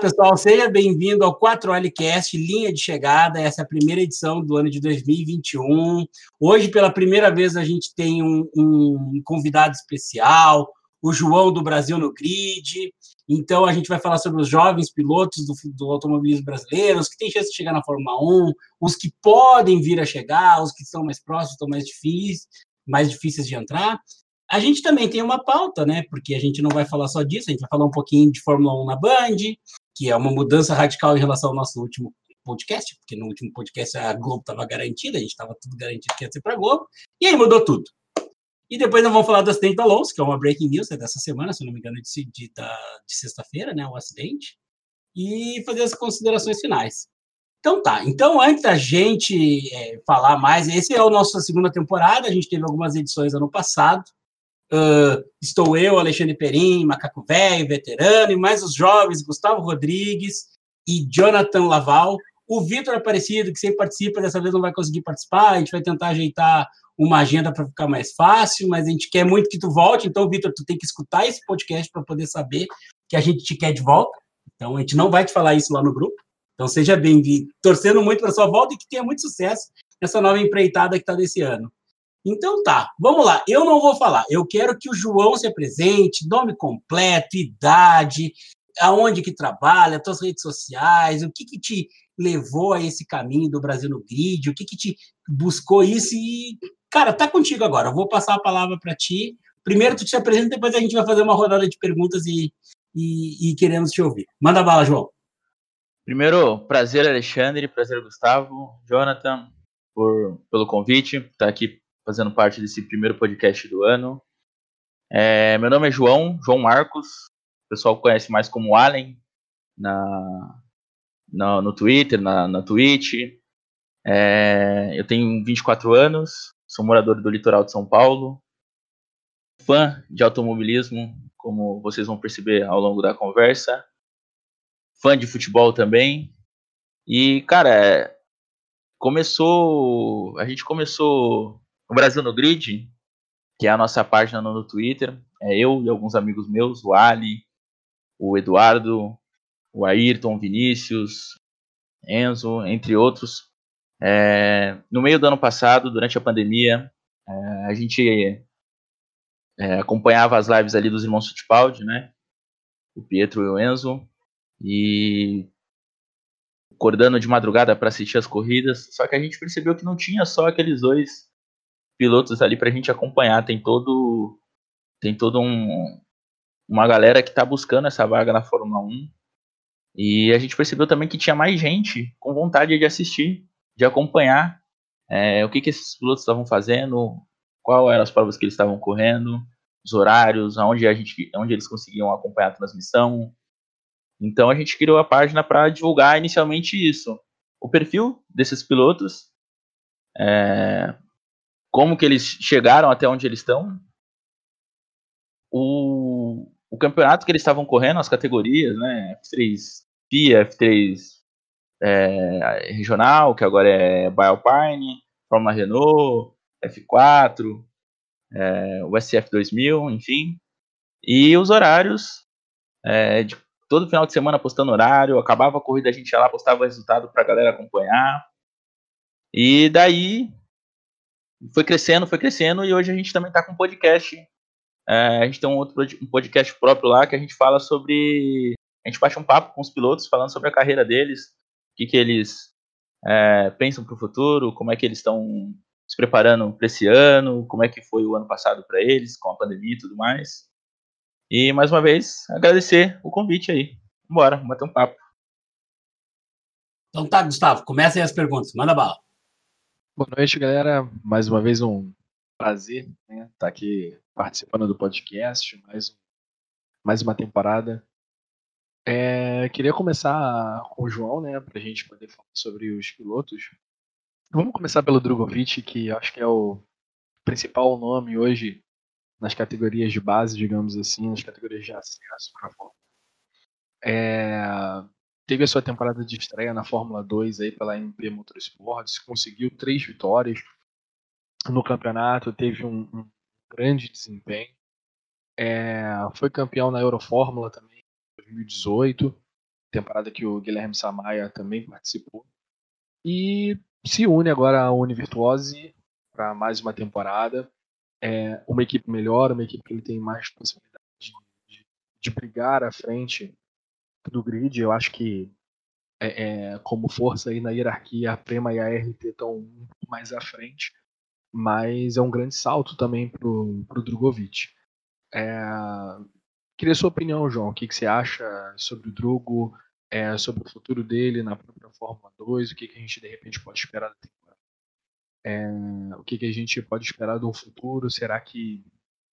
Pessoal, seja bem-vindo ao 4Lcast Linha de Chegada. Essa é a primeira edição do ano de 2021. Hoje, pela primeira vez, a gente tem um, um convidado especial, o João do Brasil no Grid. Então, a gente vai falar sobre os jovens pilotos do, do automobilismo brasileiro, os que têm chance de chegar na Fórmula 1, os que podem vir a chegar, os que estão mais próximos, estão mais difíceis, mais difíceis de entrar. A gente também tem uma pauta, né? Porque a gente não vai falar só disso, a gente vai falar um pouquinho de Fórmula 1 na Band, que é uma mudança radical em relação ao nosso último podcast, porque no último podcast a Globo estava garantida, a gente estava tudo garantido que ia ser para a Globo, e aí mudou tudo. E depois nós vamos falar do acidente da Lowe's, que é uma breaking news é dessa semana, se não me engano, de, de, de sexta-feira, né? O acidente, e fazer as considerações finais. Então tá. Então, antes da gente é, falar mais, esse é o nosso segunda temporada. A gente teve algumas edições ano passado. Uh, estou eu, Alexandre Perim, Macaco Velho, veterano, e mais os jovens, Gustavo Rodrigues e Jonathan Laval. O Vitor Aparecido, que sempre participa, dessa vez não vai conseguir participar, a gente vai tentar ajeitar uma agenda para ficar mais fácil, mas a gente quer muito que tu volte, então, Vitor, tu tem que escutar esse podcast para poder saber que a gente te quer de volta. Então, a gente não vai te falar isso lá no grupo. Então, seja bem-vindo. Torcendo muito para sua volta e que tenha muito sucesso nessa nova empreitada que está desse ano. Então tá, vamos lá. Eu não vou falar. Eu quero que o João se apresente, nome completo, idade, aonde que trabalha, suas redes sociais, o que que te levou a esse caminho do Brasil no grid, o que que te buscou isso e cara, tá contigo agora. Eu vou passar a palavra para ti. Primeiro tu te apresenta, depois a gente vai fazer uma rodada de perguntas e, e, e queremos te ouvir. Manda bala, João. Primeiro, prazer Alexandre, prazer Gustavo, Jonathan, por, pelo convite, estar tá aqui fazendo parte desse primeiro podcast do ano. É, meu nome é João, João Marcos. O pessoal conhece mais como Allen na, na no Twitter, na, na Twitch. É, eu tenho 24 anos, sou morador do litoral de São Paulo, fã de automobilismo, como vocês vão perceber ao longo da conversa, fã de futebol também. E, cara, começou. A gente começou o Brasil no Grid, que é a nossa página no Twitter, é eu e alguns amigos meus, o Ali, o Eduardo, o Ayrton, Vinícius, Enzo, entre outros. É, no meio do ano passado, durante a pandemia, é, a gente é, acompanhava as lives ali dos irmãos Fittipaldi, né? O Pietro e o Enzo. E acordando de madrugada para assistir as corridas. Só que a gente percebeu que não tinha só aqueles dois pilotos ali para a gente acompanhar. Tem todo, tem todo um, uma galera que está buscando essa vaga na Fórmula 1. E a gente percebeu também que tinha mais gente com vontade de assistir, de acompanhar é, o que, que esses pilotos estavam fazendo, qual eram as provas que eles estavam correndo, os horários, aonde a gente, onde eles conseguiam acompanhar a transmissão. Então a gente criou a página para divulgar inicialmente isso, o perfil desses pilotos, é, como que eles chegaram até onde eles estão, o, o campeonato que eles estavam correndo, as categorias, né, F3 FIA, F3 é, regional, que agora é Bialpine, Fórmula Renault, F4, é, o SF 2000, enfim, e os horários, é, de todo final de semana postando horário, acabava a corrida, a gente ia lá, postava o resultado para a galera acompanhar, e daí foi crescendo, foi crescendo, e hoje a gente também está com um podcast. É, a gente tem um outro um podcast próprio lá que a gente fala sobre. A gente bate um papo com os pilotos falando sobre a carreira deles, o que, que eles é, pensam para o futuro, como é que eles estão se preparando para esse ano, como é que foi o ano passado para eles, com a pandemia e tudo mais. E mais uma vez, agradecer o convite aí. Bora, bater um papo. Então tá, Gustavo, comecem as perguntas, manda bala. Boa noite, galera. Mais uma vez um prazer estar né, tá aqui participando do podcast, mais, mais uma temporada. É, queria começar com o João, né, para a gente poder falar sobre os pilotos. Vamos começar pelo Drogovic, que acho que é o principal nome hoje nas categorias de base, digamos assim, nas categorias de acesso para a. É, teve a sua temporada de estreia na Fórmula 2 aí pela MP Motorsports, conseguiu três vitórias no campeonato, teve um, um grande desempenho. É, foi campeão na Eurofórmula também em 2018. temporada que o Guilherme Samaia também participou. E se une agora à Univirtuose para mais uma temporada. É uma equipe melhor, uma equipe que ele tem mais possibilidade de, de, de brigar à frente do grid. Eu acho que é, é, como força aí na hierarquia, a Prema e a RT estão um pouco mais à frente, mas é um grande salto também para o Drogovic. É, queria sua opinião, João. O que, que você acha sobre o Drugo, é, sobre o futuro dele na própria Fórmula 2? O que, que a gente de repente pode esperar da temporada? É, o que, que a gente pode esperar do futuro? Será que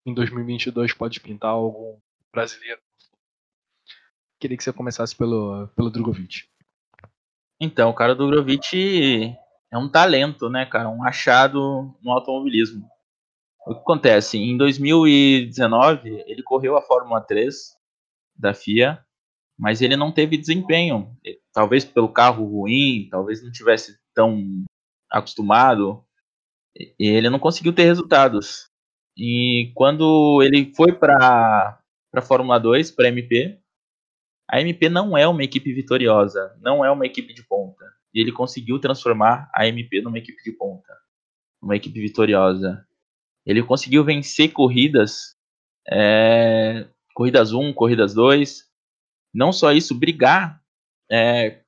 em 2022 pode pintar algum brasileiro? Queria que você começasse pelo, pelo Drogovic. Então, o cara do Drogovic é um talento, né, cara? Um achado no automobilismo. O que acontece? Em 2019, ele correu a Fórmula 3 da FIA, mas ele não teve desempenho. Talvez pelo carro ruim, talvez não tivesse tão acostumado, ele não conseguiu ter resultados. E quando ele foi para a Fórmula 2, para MP, a MP não é uma equipe vitoriosa, não é uma equipe de ponta. E ele conseguiu transformar a MP numa equipe de ponta, uma equipe vitoriosa. Ele conseguiu vencer corridas, é, corridas 1, corridas 2. Não só isso, brigar é,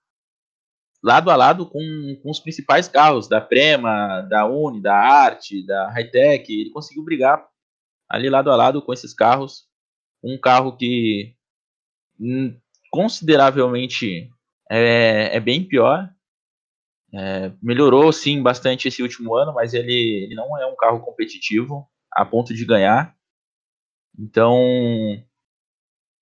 lado a lado com, com os principais carros da Prema, da Uni, da Arte, da Hightech. Ele conseguiu brigar ali lado a lado com esses carros. Um carro que hum, consideravelmente é, é bem pior. É, melhorou sim bastante esse último ano, mas ele, ele não é um carro competitivo a ponto de ganhar. Então,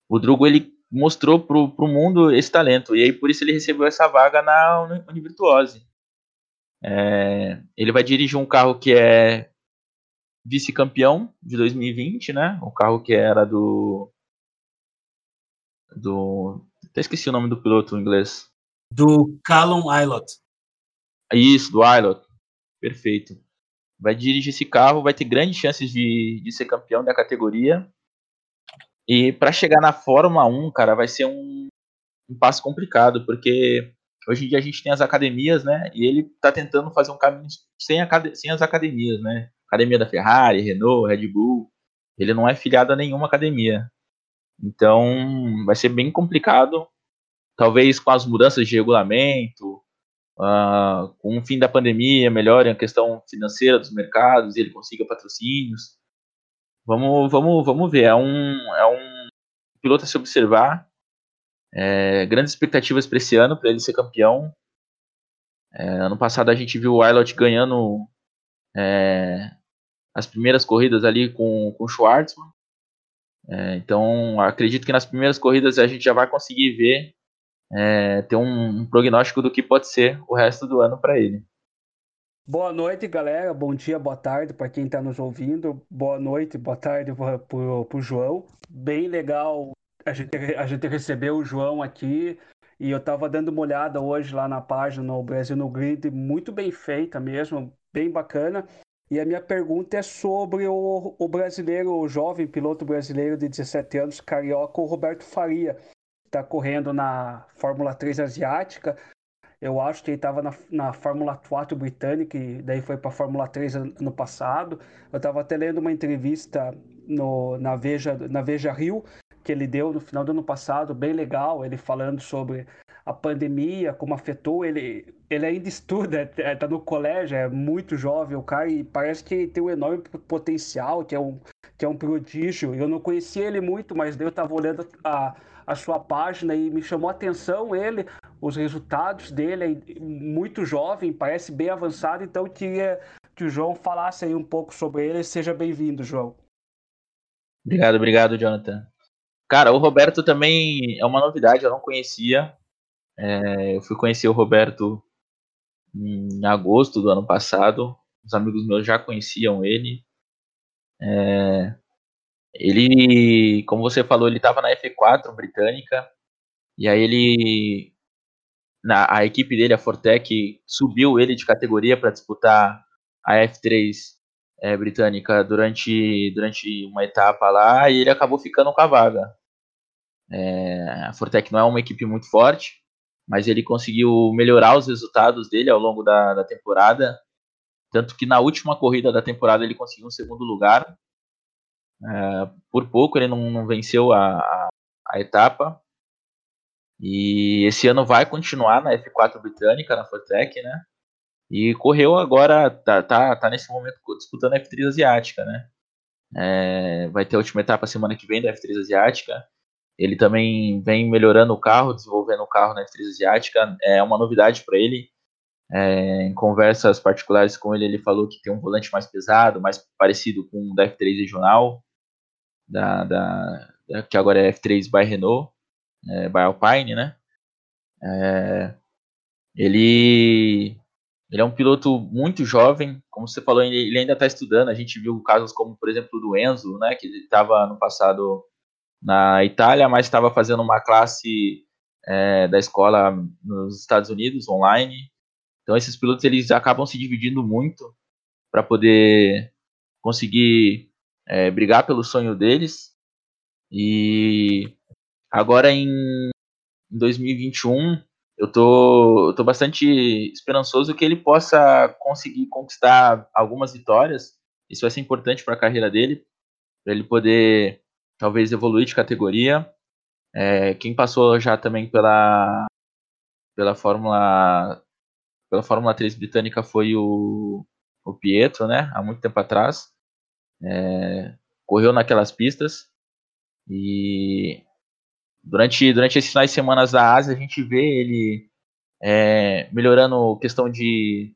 o Drugo ele mostrou pro, pro mundo esse talento e aí por isso ele recebeu essa vaga na Univirtuose. É, ele vai dirigir um carro que é vice-campeão de 2020, né? O carro que era do do. Até esqueci o nome do piloto em inglês. Do Callum Aylott. Isso, do Aylott. Perfeito. Vai dirigir esse carro, vai ter grandes chances de, de ser campeão da categoria. E para chegar na Fórmula 1, cara, vai ser um, um passo complicado, porque hoje em dia a gente tem as academias, né? E ele tá tentando fazer um caminho sem, sem as academias, né? Academia da Ferrari, Renault, Red Bull. Ele não é filiado a nenhuma academia. Então, vai ser bem complicado. Talvez com as mudanças de regulamento, uh, com o fim da pandemia, melhore a questão financeira dos mercados e ele consiga patrocínios. Vamos, vamos, vamos ver. É um, é um piloto a se observar. É, grandes expectativas para esse ano, para ele ser campeão. É, ano passado a gente viu o Aylot ganhando é, as primeiras corridas ali com, com o Schwartzman. É, então, acredito que nas primeiras corridas a gente já vai conseguir ver, é, ter um, um, prognóstico do que pode ser o resto do ano para ele. Boa noite, galera. Bom dia, boa tarde para quem está nos ouvindo. Boa noite, boa tarde para o João. Bem legal a gente, a gente recebeu o João aqui. E eu estava dando uma olhada hoje lá na página no Brasil no Grid, muito bem feita mesmo, bem bacana. E a minha pergunta é sobre o, o brasileiro, o jovem piloto brasileiro de 17 anos, carioca, o Roberto Faria. Está correndo na Fórmula 3 asiática. Eu acho que ele estava na, na Fórmula 4 britânica e daí foi para a Fórmula 3 ano passado. Eu estava até lendo uma entrevista no, na, Veja, na Veja Rio que ele deu no final do ano passado, bem legal, ele falando sobre a pandemia, como afetou ele. Ele ainda estuda, está é, no colégio, é muito jovem o cara e parece que tem um enorme potencial, que é um, que é um prodígio. Eu não conhecia ele muito, mas eu estava olhando a, a sua página e me chamou a atenção ele, os resultados dele, é muito jovem, parece bem avançado, então queria que o João falasse aí um pouco sobre ele. Seja bem-vindo, João. Obrigado, obrigado, Jonathan. Cara, o Roberto também é uma novidade, eu não conhecia. É, eu fui conhecer o Roberto em agosto do ano passado. Os amigos meus já conheciam ele. É, ele, como você falou, ele estava na F4 britânica. E aí ele. Na, a equipe dele, a Fortec, subiu ele de categoria para disputar a F3 é, britânica durante, durante uma etapa lá e ele acabou ficando com a vaga. É, a Fortec não é uma equipe muito forte, mas ele conseguiu melhorar os resultados dele ao longo da, da temporada. Tanto que na última corrida da temporada ele conseguiu um segundo lugar. É, por pouco ele não, não venceu a, a, a, etapa. E esse ano vai continuar na F4 britânica, na Fortec, né? E correu agora, tá, tá, tá nesse momento disputando a F3 asiática, né? É, vai ter a última etapa semana que vem da F3 asiática. Ele também vem melhorando o carro, desenvolvendo o carro na F3 asiática. É uma novidade para ele. É, em conversas particulares com ele, ele falou que tem um volante mais pesado, mais parecido com o da F3 regional, da, da, que agora é F3 by Renault, é, by Alpine, né? É, ele ele é um piloto muito jovem, como você falou, ele, ainda está estudando. A gente viu casos como, por exemplo, do Enzo, né, que ele estava no passado na Itália, mas estava fazendo uma classe é, da escola nos Estados Unidos online. Então esses pilotos eles acabam se dividindo muito para poder conseguir é, brigar pelo sonho deles. E agora em 2021 eu tô, eu tô bastante esperançoso que ele possa conseguir conquistar algumas vitórias. Isso vai ser importante para a carreira dele, para ele poder talvez evoluir de categoria. É, quem passou já também pela pela Fórmula pela Fórmula 3 britânica foi o, o Pietro, né? Há muito tempo atrás. É, correu naquelas pistas e Durante, durante esses finais de semana da Ásia, a gente vê ele é, melhorando questão de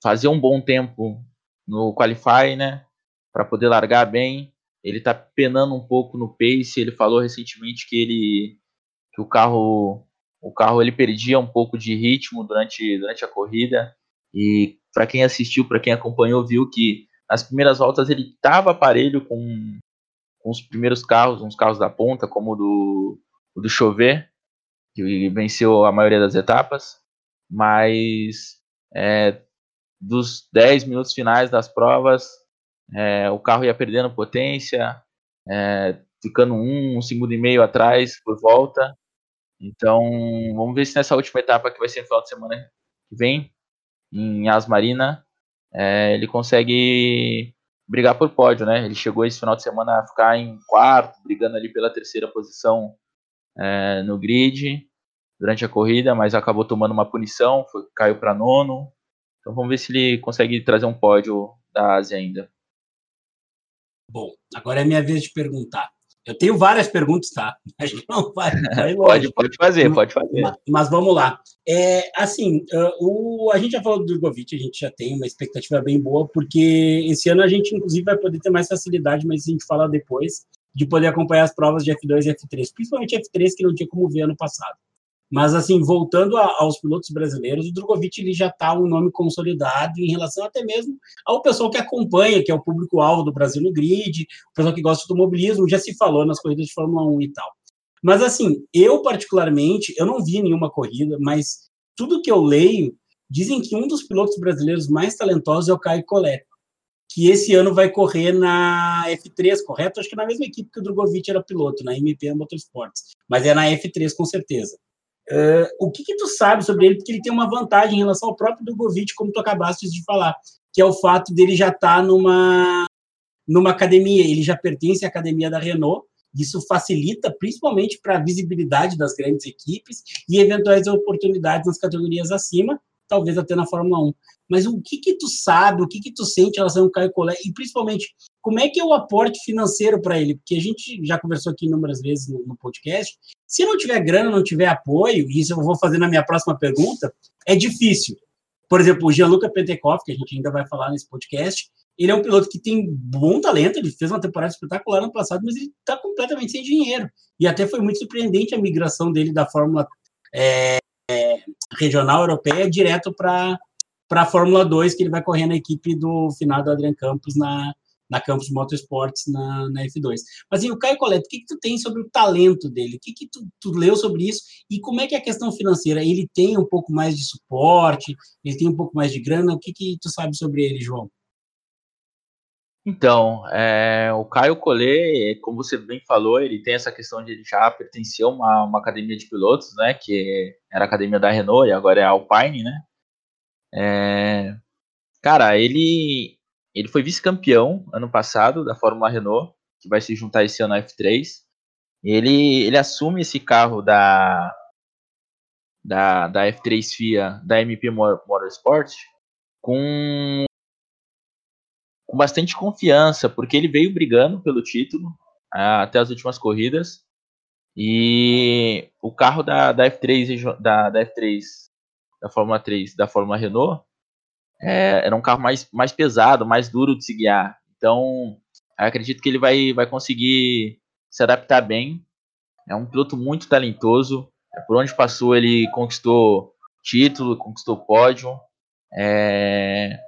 fazer um bom tempo no Qualify, né? Para poder largar bem. Ele está penando um pouco no pace. Ele falou recentemente que ele que o carro o carro ele perdia um pouco de ritmo durante, durante a corrida. E para quem assistiu, para quem acompanhou, viu que nas primeiras voltas ele estava aparelho com, com os primeiros carros, uns carros da ponta, como o do, o do Chover, que venceu a maioria das etapas, mas é, dos 10 minutos finais das provas, é, o carro ia perdendo potência, é, ficando um, um segundo e meio atrás por volta. Então, vamos ver se nessa última etapa, que vai ser no final de semana que vem, em Asmarina, é, ele consegue brigar por pódio, né? Ele chegou esse final de semana a ficar em quarto, brigando ali pela terceira posição é, no grid durante a corrida, mas acabou tomando uma punição, foi, caiu para nono. Então vamos ver se ele consegue trazer um pódio da Ásia ainda. Bom, agora é minha vez de perguntar. Eu tenho várias perguntas, tá? Acho que não vai. vai pode, pode fazer, pode fazer. Mas, mas vamos lá. É, assim, uh, o, a gente já falou do Drogovic, a gente já tem uma expectativa bem boa, porque esse ano a gente, inclusive, vai poder ter mais facilidade, mas a gente fala depois de poder acompanhar as provas de F2 e F3, principalmente F3, que não tinha como ver ano passado. Mas, assim, voltando a, aos pilotos brasileiros, o Drogovic ele já está um nome consolidado em relação até mesmo ao pessoal que acompanha, que é o público-alvo do Brasil no grid, o pessoal que gosta de automobilismo, já se falou nas corridas de Fórmula 1 e tal. Mas, assim, eu particularmente, eu não vi nenhuma corrida, mas tudo que eu leio, dizem que um dos pilotos brasileiros mais talentosos é o Caio Collet que esse ano vai correr na F3, correto? Acho que na mesma equipe que o Drogovic era piloto, na MP Motorsports, mas é na F3 com certeza. Uh, o que, que tu sabe sobre ele? Porque ele tem uma vantagem em relação ao próprio Drogovic, como tu acabaste de falar, que é o fato dele já estar tá numa, numa academia, ele já pertence à academia da Renault, isso facilita principalmente para a visibilidade das grandes equipes e eventuais oportunidades nas categorias acima, talvez até na Fórmula 1 mas o que que tu sabe, o que que tu sente em relação ao Caio Collet, e principalmente, como é que é o aporte financeiro para ele? Porque a gente já conversou aqui inúmeras vezes no, no, podcast, se não tiver grana, não tiver apoio, e isso eu vou fazer na minha próxima pergunta, é difícil. Por exemplo, o Gianluca Pentecoff, que a gente ainda vai falar nesse podcast, ele é um piloto que tem bom talento, ele fez uma temporada espetacular no passado, mas ele está completamente sem dinheiro. E até foi muito surpreendente a migração dele da Fórmula é, é, regional europeia direto para a Fórmula 2, que ele vai correr na equipe do final do Adrian Campos na, na Campos Motorsports na, na F2. Mas assim, o Caio Coleto, o que, que tu tem sobre o talento dele? O que, que tu, tu, leu sobre isso? E como é que é a questão financeira? Ele tem um pouco mais de suporte? Ele tem um pouco mais de grana? O que, que tu sabe sobre ele, João? Então, é, o Caio Collet, como você bem falou, ele tem essa questão de ele já pertencer a uma, uma academia de pilotos, né? Que era a academia da Renault e agora é a Alpine, né? É, cara, ele, ele foi vice-campeão ano passado da Fórmula Renault, que vai se juntar esse ano à F3. Ele, ele assume esse carro da, da, da F3 FIA, da MP Motorsport, com com bastante confiança, porque ele veio brigando pelo título até as últimas corridas. E o carro da, da F3 da, da F3 da Fórmula 3 da Fórmula Renault é, era um carro mais, mais pesado, mais duro de se guiar. Então, acredito que ele vai, vai conseguir se adaptar bem. É um piloto muito talentoso. É, por onde passou, ele conquistou título, conquistou pódio. É,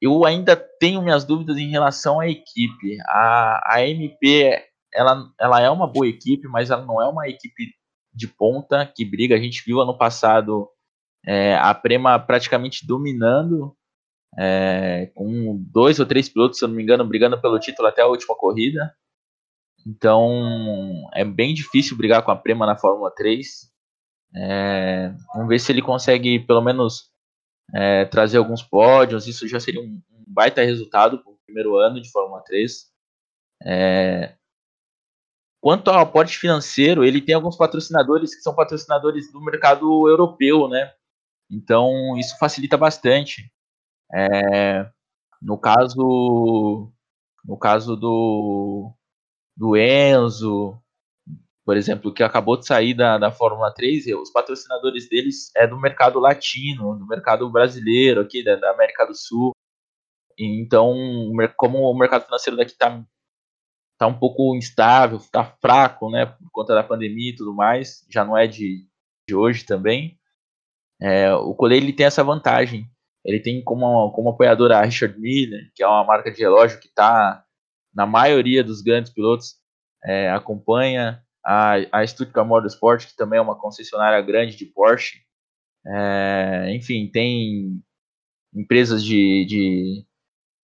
eu ainda tenho minhas dúvidas em relação à equipe. A, a MP ela, ela é uma boa equipe, mas ela não é uma equipe de ponta que briga. A gente viu ano passado é, a Prema praticamente dominando, é, com dois ou três pilotos, se eu não me engano, brigando pelo título até a última corrida. Então é bem difícil brigar com a Prema na Fórmula 3. É, vamos ver se ele consegue pelo menos é, trazer alguns pódios, isso já seria um, um baita resultado para o primeiro ano de Fórmula 3. É, quanto ao aporte financeiro, ele tem alguns patrocinadores que são patrocinadores do mercado europeu, né? Então isso facilita bastante. É, no caso, no caso do, do Enzo, por exemplo, que acabou de sair da, da Fórmula 3, os patrocinadores deles é do mercado latino, do mercado brasileiro, aqui da, da América do Sul. Então, como o mercado financeiro daqui está tá um pouco instável, está fraco, né, por conta da pandemia e tudo mais, já não é de, de hoje também, é, o Collet ele tem essa vantagem. Ele tem como, como apoiadora a Richard Miller, que é uma marca de relógio que está na maioria dos grandes pilotos, é, acompanha a, a Stuttgart Motorsport, que também é uma concessionária grande de Porsche. É, enfim, tem empresas de, de,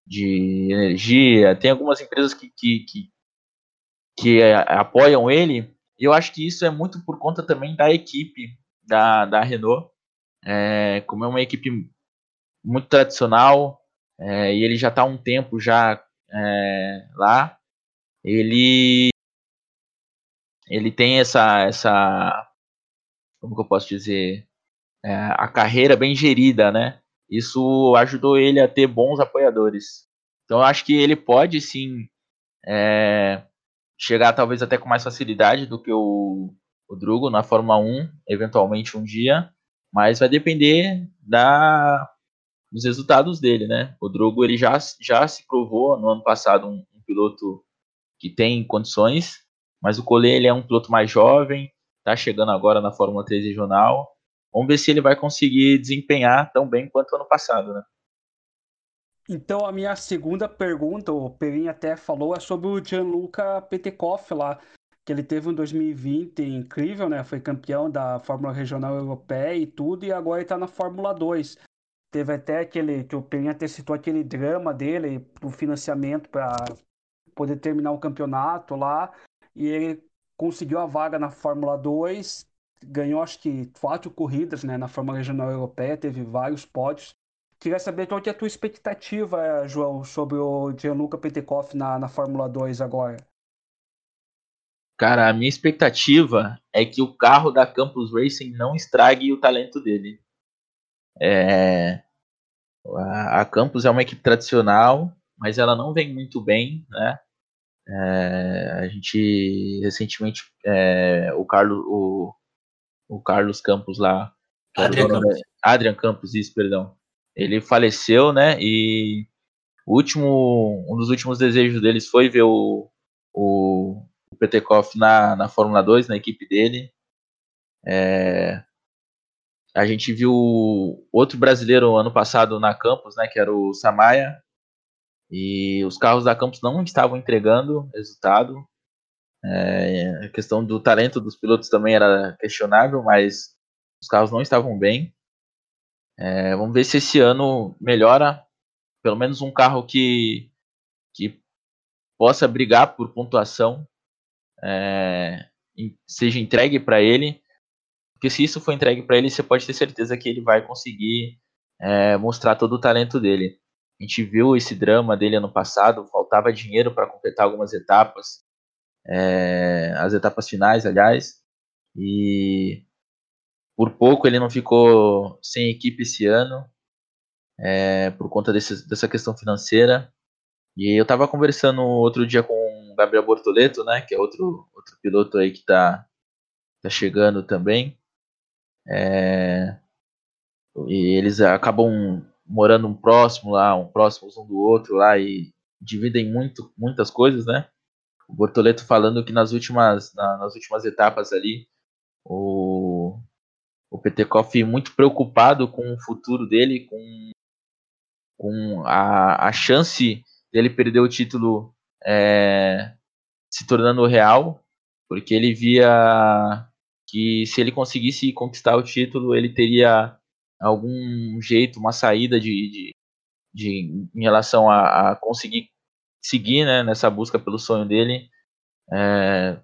de, energia, tem algumas empresas que, que, que, que apoiam ele, e eu acho que isso é muito por conta também da equipe da, da Renault, é, como é uma equipe muito tradicional, é, e ele já está há um tempo já é, lá, ele ele tem essa, essa como que eu posso dizer, é, a carreira bem gerida, né? Isso ajudou ele a ter bons apoiadores. Então eu acho que ele pode sim é, chegar talvez até com mais facilidade do que o, o Drugo na Fórmula 1, eventualmente um dia, mas vai depender da, dos resultados dele, né? O Drugo ele já, já se provou no ano passado um, um piloto que tem condições, mas o Collet ele é um piloto mais jovem, está chegando agora na Fórmula 3 regional. Vamos ver se ele vai conseguir desempenhar tão bem quanto ano passado, né? Então a minha segunda pergunta, o Perin até falou, é sobre o Gianluca Petekoff lá, que ele teve um 2020 incrível, né? Foi campeão da Fórmula Regional Europeia e tudo, e agora ele está na Fórmula 2. Teve até aquele, que o Perin até citou aquele drama dele pro financiamento para poder terminar o campeonato lá e ele conseguiu a vaga na Fórmula 2, ganhou acho que quatro corridas né, na Fórmula Regional Europeia, teve vários pódios. Queria saber qual que é a tua expectativa, João, sobre o Gianluca Petekoff na, na Fórmula 2 agora. Cara, a minha expectativa é que o carro da Campus Racing não estrague o talento dele. É... A Campus é uma equipe tradicional, mas ela não vem muito bem, né? É, a gente recentemente é, o Carlos o, o Carlos Campos lá Adrian Campos. Adrian Campos isso perdão ele faleceu né e o último um dos últimos desejos deles foi ver o o, o Petekoff na, na Fórmula 2 na equipe dele é, a gente viu outro brasileiro ano passado na Campos né que era o Samaya e os carros da Campos não estavam entregando resultado. É, a questão do talento dos pilotos também era questionável, mas os carros não estavam bem. É, vamos ver se esse ano melhora. Pelo menos um carro que, que possa brigar por pontuação é, seja entregue para ele, porque se isso for entregue para ele, você pode ter certeza que ele vai conseguir é, mostrar todo o talento dele. A gente viu esse drama dele ano passado, faltava dinheiro para completar algumas etapas, é, as etapas finais, aliás, e por pouco ele não ficou sem equipe esse ano, é, por conta desse, dessa questão financeira. E eu estava conversando outro dia com Gabriel Bortoleto, né, que é outro, outro piloto aí que está tá chegando também. É, e eles acabam morando um próximo lá, um próximo um do outro lá e dividem muito, muitas coisas, né? O Bortoleto falando que nas últimas, na, nas últimas etapas ali, o, o Petekoff muito preocupado com o futuro dele, com, com a, a chance dele perder o título é, se tornando real, porque ele via que se ele conseguisse conquistar o título, ele teria algum jeito, uma saída de, de, de em relação a, a, conseguir seguir né, nessa busca pelo sonho dele é,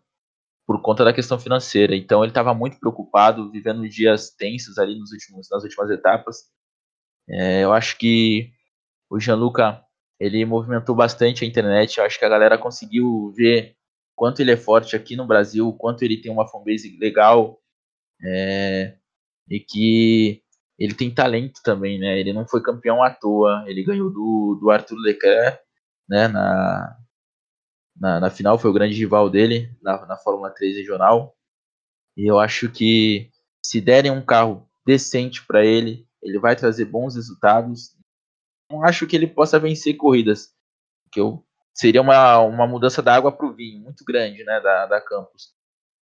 por conta da questão financeira. Então ele estava muito preocupado, vivendo dias tensos ali nos últimos, nas últimas etapas. É, eu acho que o Gianluca ele movimentou bastante a internet. Eu acho que a galera conseguiu ver quanto ele é forte aqui no Brasil, quanto ele tem uma fanbase legal é, e que ele tem talento também, né? Ele não foi campeão à toa, ele ganhou do, do Arthur Leclerc, né? Na, na, na final foi o grande rival dele na, na Fórmula 3 regional. E eu acho que se derem um carro decente para ele, ele vai trazer bons resultados não acho que ele possa vencer corridas. Que eu, seria uma, uma mudança da água para o vinho, muito grande, né, da, da Campos.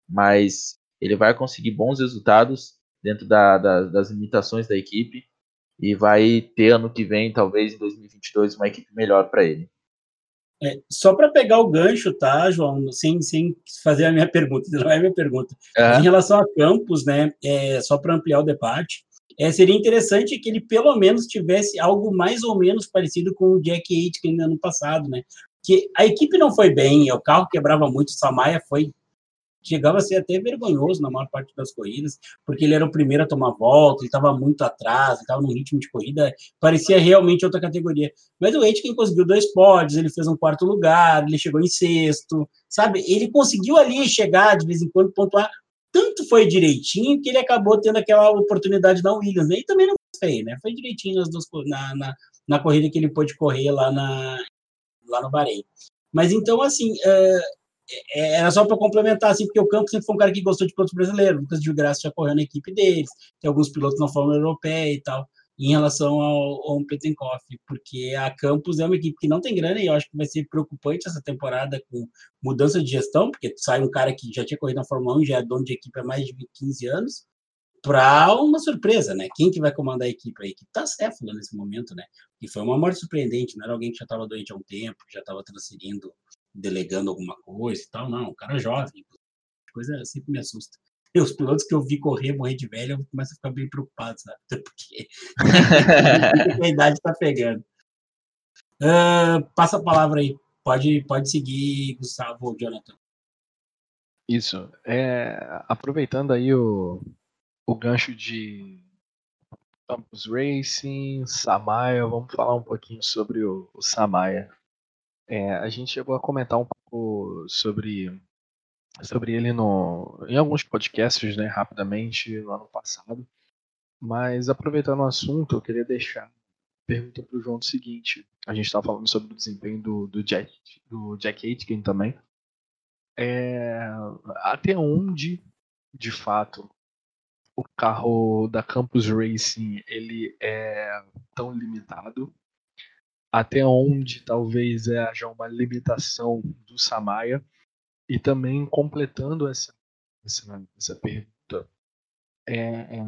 Mas ele vai conseguir bons resultados dentro da, da, das limitações da equipe e vai ter ano que vem, talvez em 2022, uma equipe melhor para ele. É, só para pegar o gancho, tá, João, sem, sem fazer a minha pergunta, não é a minha pergunta. Em relação a Campos, né, é, só para ampliar o debate, é, seria interessante que ele pelo menos tivesse algo mais ou menos parecido com o Jack Aitken no ano passado, né? Que a equipe não foi bem, o carro quebrava muito, o Samaia foi chegava a ser até vergonhoso na maior parte das corridas, porque ele era o primeiro a tomar volta, ele estava muito atrás, estava num ritmo de corrida, parecia realmente outra categoria. Mas o Aitken conseguiu dois pódios, ele fez um quarto lugar, ele chegou em sexto, sabe? Ele conseguiu ali chegar de vez em quando pontuar tanto foi direitinho que ele acabou tendo aquela oportunidade na Williams, né? E também não gostei, né? Foi direitinho nas duas, na, na, na, corrida que ele pôde correr lá, na, lá no Bahrein. Mas então, assim, é era só para complementar, assim, porque o Campos sempre foi um cara que gostou de pilotos brasileiros, Lucas de Graça já correu na equipe deles, tem alguns pilotos na Fórmula Europeia e tal em relação ao, ao Petenkoff, porque a Campos é uma equipe que não tem grana e eu acho que vai ser preocupante essa temporada com mudança de gestão, porque sai um cara que já tinha corrido na Fórmula 1, já é dono de equipe há mais de 15 anos, para uma surpresa, né? Quem que vai comandar a equipe? A equipe tá céfala nesse momento, né? E foi uma morte surpreendente, não era alguém que já estava doente há um tempo, já estava transferindo, delegando alguma coisa e tal, não, um cara jovem, coisa sempre me assusta os pilotos que eu vi correr, morrer de velho, eu começo a ficar bem preocupado, sabe? Porque a idade está pegando. Uh, passa a palavra aí. Pode, pode seguir, Gustavo ou Jonathan. Isso. É, aproveitando aí o, o gancho de Campus Racing, Samaya, vamos falar um pouquinho sobre o, o Samaya. É, a gente chegou a comentar um pouco sobre sobre ele no, em alguns podcasts, né, rapidamente, no ano passado. Mas aproveitando o assunto, eu queria deixar pergunta para o João o seguinte: a gente estava falando sobre o desempenho do, do Jack, do Jack Aitken também. É, até onde, de fato, o carro da Campus Racing ele é tão limitado? Até onde talvez haja uma limitação do Samaya? E também completando essa, essa, essa pergunta, é, é,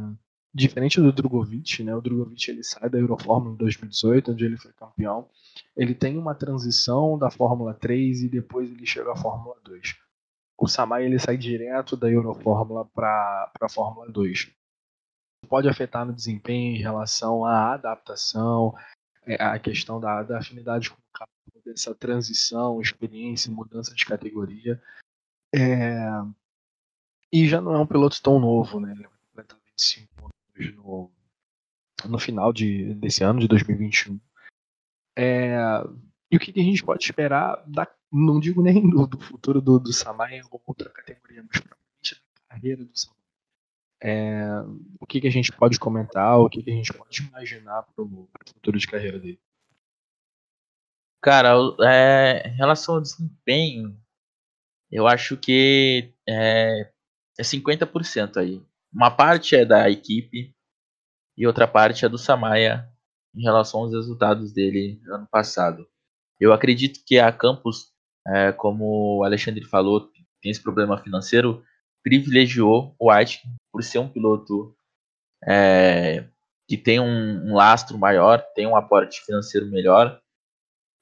diferente do Drogovic, né? O Drogovic ele sai da Eurofórmula em 2018, onde ele foi campeão. Ele tem uma transição da Fórmula 3 e depois ele chega à Fórmula 2. O Samai ele sai direto da Eurofórmula para a Fórmula 2. Pode afetar no desempenho em relação à adaptação, é, a questão da, da afinidade com dessa transição, experiência, mudança de categoria. É... E já não é um piloto tão novo, né? Ele vai completar 25 anos no, no final de, desse ano, de 2021. É... E o que, que, a gente pode esperar, da, não digo nem do, do futuro do, do ou outra categoria, mas provavelmente da carreira do Samai. É, o que, que a gente pode comentar, o que, que a gente pode imaginar para o futuro de carreira dele? Cara, é, em relação ao desempenho, eu acho que é, é 50% aí. Uma parte é da equipe e outra parte é do Samaya em relação aos resultados dele ano passado. Eu acredito que a Campus, é, como o Alexandre falou, tem esse problema financeiro, privilegiou o White por ser um piloto é, que tem um, um, lastro maior, tem um aporte financeiro melhor.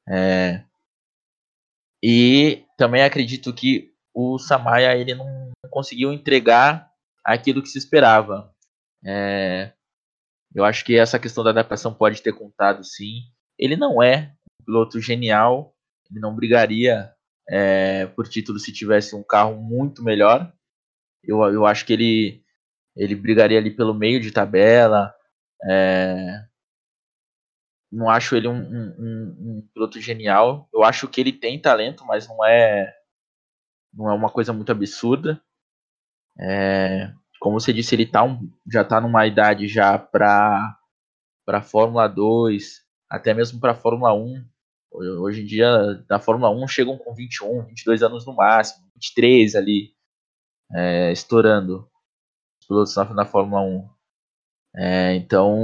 É, e também acredito que o Samaya ele não conseguiu entregar aquilo que se esperava. É, eu acho que essa questão da adaptação pode ter contado sim. Ele não é um piloto genial, ele não brigaria é, por título se tivesse um carro muito melhor. Eu, eu acho que ele, ele brigaria ali pelo meio de tabela. É, não acho ele um, um, um, piloto genial. Eu acho que ele tem talento, mas não é não é uma coisa muito absurda. É, como você disse, ele tá um, já está numa idade já para para Fórmula 2, até mesmo para Fórmula 1. Hoje em dia, na Fórmula 1 chegam com 21, 22 anos no máximo, 23 ali é, estourando os pilotos na, na Fórmula 1. É, então,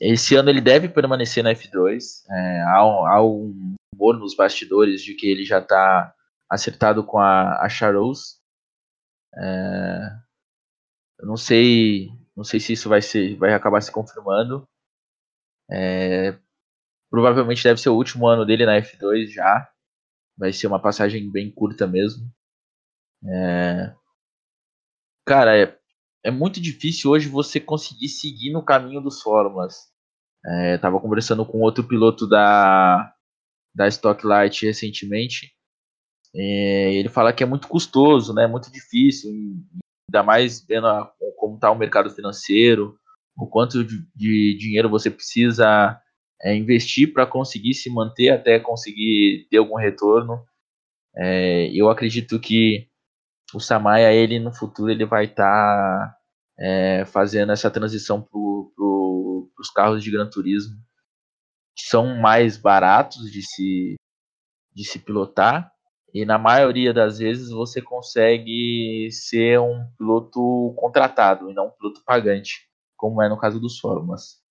esse ano ele deve permanecer na F2. É, há, há, um rumor nos bastidores de que ele já está acertado com a, a Charles. É, eu não sei, não sei se isso vai ser, vai acabar se confirmando. É, provavelmente deve ser o último ano dele na F2 já. Vai ser uma passagem bem curta mesmo. É... Cara, é, muito difícil hoje você conseguir seguir no caminho dos Fórmulas. É, tava conversando com outro piloto da, da Stocklight recentemente. É, ele fala que é muito custoso, né? Muito difícil, ainda mais vendo a, como está o mercado financeiro, o quanto de, de dinheiro você precisa é, investir para conseguir se manter até conseguir ter algum retorno. É, eu acredito que o Samaya, ele no futuro, ele vai estar tá, é, fazendo essa transição para pro, os carros de Gran Turismo, que são mais baratos de se, de se pilotar, e na maioria das vezes você consegue ser um piloto contratado e não um piloto pagante, como é no caso dos Fórmulas.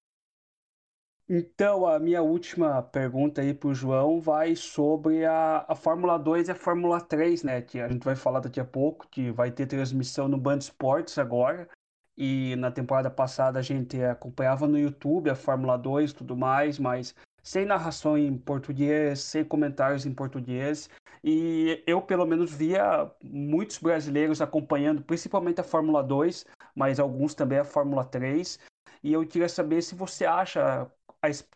Então, a minha última pergunta aí para o João vai sobre a, a Fórmula 2 e a Fórmula 3, né? Que a gente vai falar daqui a pouco, que vai ter transmissão no Band Esportes agora. E na temporada passada a gente acompanhava no YouTube a Fórmula 2 e tudo mais, mas sem narração em português, sem comentários em português. E eu, pelo menos, via muitos brasileiros acompanhando, principalmente a Fórmula 2, mas alguns também a Fórmula 3. E eu queria saber se você acha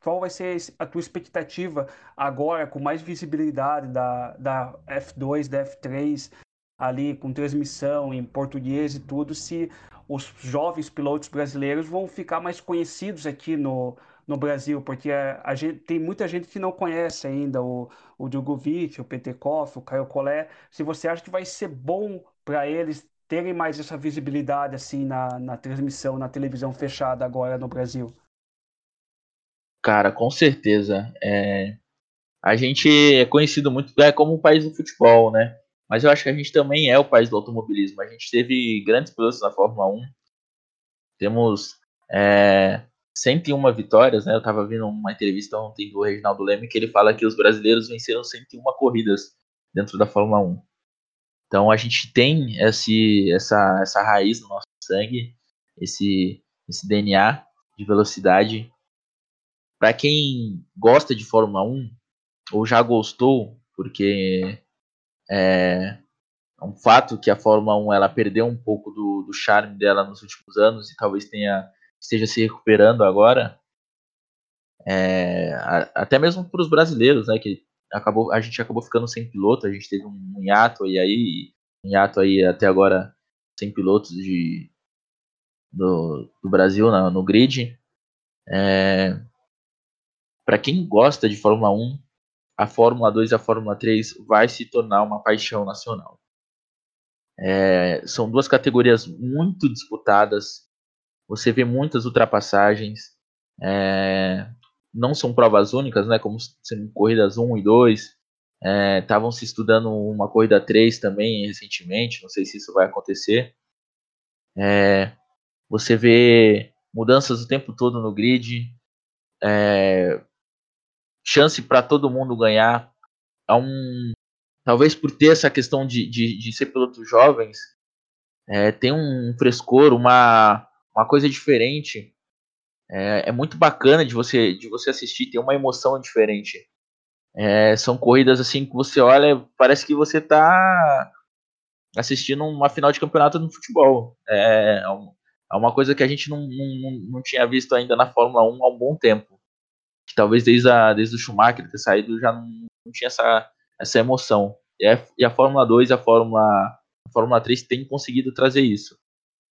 qual vai ser a tua expectativa agora, com mais visibilidade da, da F2, da F3, ali com transmissão em português e tudo, se os jovens pilotos brasileiros vão ficar mais conhecidos aqui no, no Brasil, porque a, a gente, tem muita gente que não conhece ainda o, o Djokovic, o Petekoff, o Caio Collet. Se você acha que vai ser bom para eles terem mais essa visibilidade assim na, na transmissão, na televisão fechada agora no Brasil? Cara, com certeza. É... A gente é conhecido muito é como o país do futebol, né? Mas eu acho que a gente também é o país do automobilismo. A gente teve grandes pilotos na Fórmula 1. Temos é, 101 vitórias, né? Eu estava vendo uma entrevista ontem do Reginaldo Leme que ele fala que os brasileiros venceram 101 corridas dentro da Fórmula 1. Então a gente tem esse, essa, essa raiz no nosso sangue, esse, esse DNA de velocidade para quem gosta de Fórmula 1 ou já gostou, porque é, é um fato que a Fórmula 1 ela perdeu um pouco do, do charme dela nos últimos anos e talvez tenha esteja se recuperando agora. é, até mesmo para os brasileiros, né, que acabou, a gente acabou ficando sem piloto, a gente teve um hiato e aí, um hiato aí até agora sem pilotos de, do, do Brasil no, no grid. É, para quem gosta de Fórmula 1, a Fórmula 2 e a Fórmula 3 vai se tornar uma paixão nacional. É, são duas categorias muito disputadas. Você vê muitas ultrapassagens. É, não são provas únicas, né? Como sendo corridas 1 e 2. Estavam é, se estudando uma corrida 3 também recentemente. Não sei se isso vai acontecer. É, você vê mudanças o tempo todo no grid. É, chance para todo mundo ganhar. É um, talvez por ter essa questão de, de, de ser pilotos jovens, é, tem um frescor, uma, uma coisa diferente. É, é, muito bacana de você de você assistir, tem uma emoção diferente. É, são corridas assim que você olha, parece que você está assistindo uma final de campeonato no futebol. É, é, é uma coisa que a gente não, não, não tinha visto ainda na Fórmula 1 há um bom tempo que talvez desde, a, desde o Schumacher ter saído já não, não tinha essa, essa emoção. E a, e a Fórmula 2 e a Fórmula, a Fórmula 3 têm conseguido trazer isso.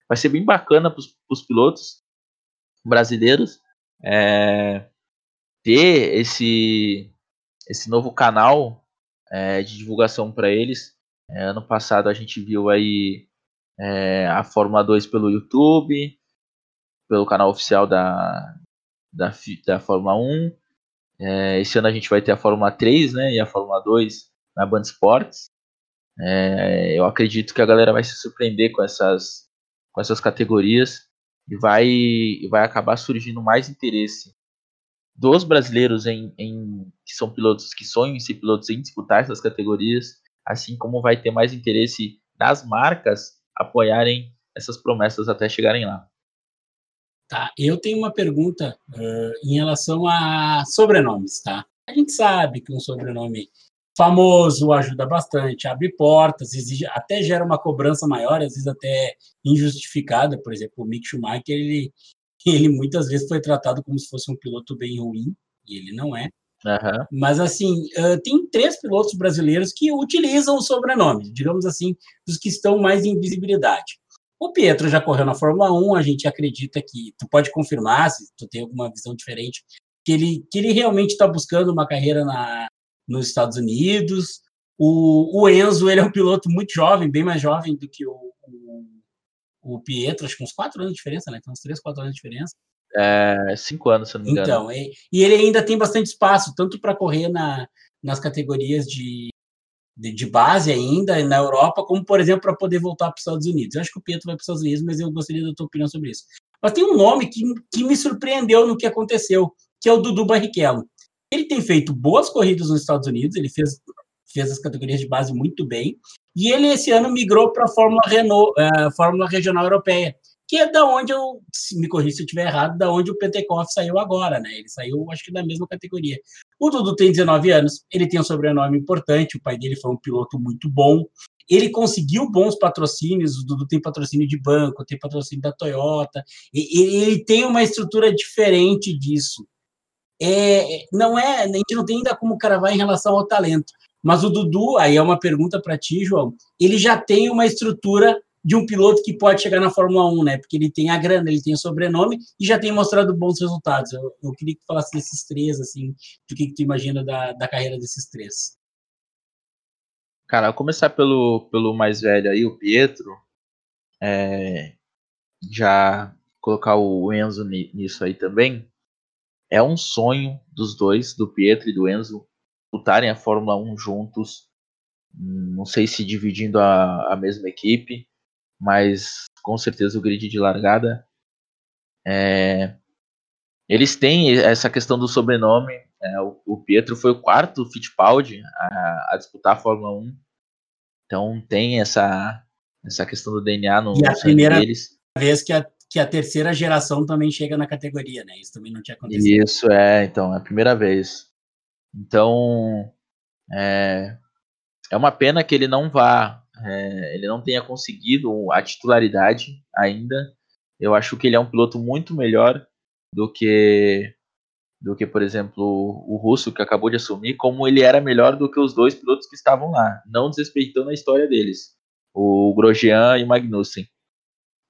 Vai ser bem bacana para os pilotos brasileiros é, ter esse, esse novo canal é, de divulgação para eles. É, ano passado a gente viu aí é, a Fórmula 2 pelo YouTube, pelo canal oficial da, da, da Fórmula 1. É, esse ano a gente vai ter a Fórmula 3 né, e a Fórmula 2 na Band Sports. É, eu acredito que a galera vai se surpreender com essas, com essas categorias e vai, vai acabar surgindo mais interesse dos brasileiros em, em que são pilotos que sonham em ser pilotos em disputar essas categorias, assim como vai ter mais interesse das marcas apoiarem essas promessas até chegarem lá. Tá? Eu tenho uma pergunta uh, em relação a sobrenomes, tá? A gente sabe que um sobrenome famoso ajuda bastante, abre portas, exige, até gera uma cobrança maior, às vezes até injustificada. Por exemplo, o Mick Schumacher, ele, ele muitas vezes foi tratado como se fosse um piloto bem ruim, e ele não é. Uhum. Mas, assim, uh, tem três pilotos brasileiros que utilizam o sobrenome, digamos assim, os que estão mais em visibilidade. O Pietro já correu na Fórmula 1, a gente acredita que tu pode confirmar se tu tem alguma visão diferente, que ele, que ele realmente está buscando uma carreira na, nos Estados Unidos. O, o, Enzo ele é um piloto muito jovem, bem mais jovem do que o, o, o Pietro, acho que uns quatro anos de diferença, né? Tem uns três, quatro anos de diferença. É, cinco anos, se não me engano. Então, e, e ele ainda tem bastante espaço, tanto para correr na, nas categorias de, de, de, base ainda na Europa, como, por exemplo, para poder voltar para os Estados Unidos. Eu acho que o Pietro vai para os Estados Unidos, mas eu gostaria da tua opinião sobre isso. Mas tem um nome que, que me surpreendeu no que aconteceu, que é o Dudu Barrichello. Ele tem feito boas corridas nos Estados Unidos, ele fez, fez as categorias de base muito bem, e ele esse ano migrou para a Fórmula, Renault, uh, Fórmula Regional Europeia, que é da onde eu, se me corrija se eu estiver errado, da onde o Pentecost saiu agora, né? Ele saiu, acho que da mesma categoria. O Dudu tem 19 anos, ele tem um sobrenome importante, o pai dele foi um piloto muito bom, ele conseguiu bons patrocínios, o Dudu tem patrocínio de banco, tem patrocínio da Toyota, e, ele tem uma estrutura diferente disso. É, não é, a gente não tem ainda como cravar em relação ao talento, mas o Dudu, aí é uma pergunta para ti, João, ele já tem uma estrutura de um piloto que pode chegar na Fórmula 1, né? Porque ele tem a grana, ele tem o sobrenome e já tem mostrado bons resultados. Eu, eu queria que tu falasse desses três, assim, do que, que tu imagina da, da carreira desses três. Cara, vou começar pelo, pelo mais velho aí, o Pietro. É, já colocar o Enzo nisso aí também. É um sonho dos dois, do Pietro e do Enzo, lutarem a Fórmula 1 juntos. Não sei se dividindo a, a mesma equipe, mas com certeza o grid de largada. É, eles têm essa questão do sobrenome. É, o, o, Pietro foi o quarto Fittipaldi a, a, disputar a Fórmula 1. Então tem essa, essa questão do DNA no, e a primeira deles. vez que a, que a terceira geração também chega na categoria, né? Isso também não tinha acontecido. Isso, é, então, é a primeira vez. Então, é, é uma pena que ele não vá é, ele não tenha conseguido a titularidade ainda. Eu acho que ele é um piloto muito melhor do que do que, por exemplo, o russo que acabou de assumir, como ele era melhor do que os dois pilotos que estavam lá, não desrespeitando a história deles, o Grosjean e o Magnussen.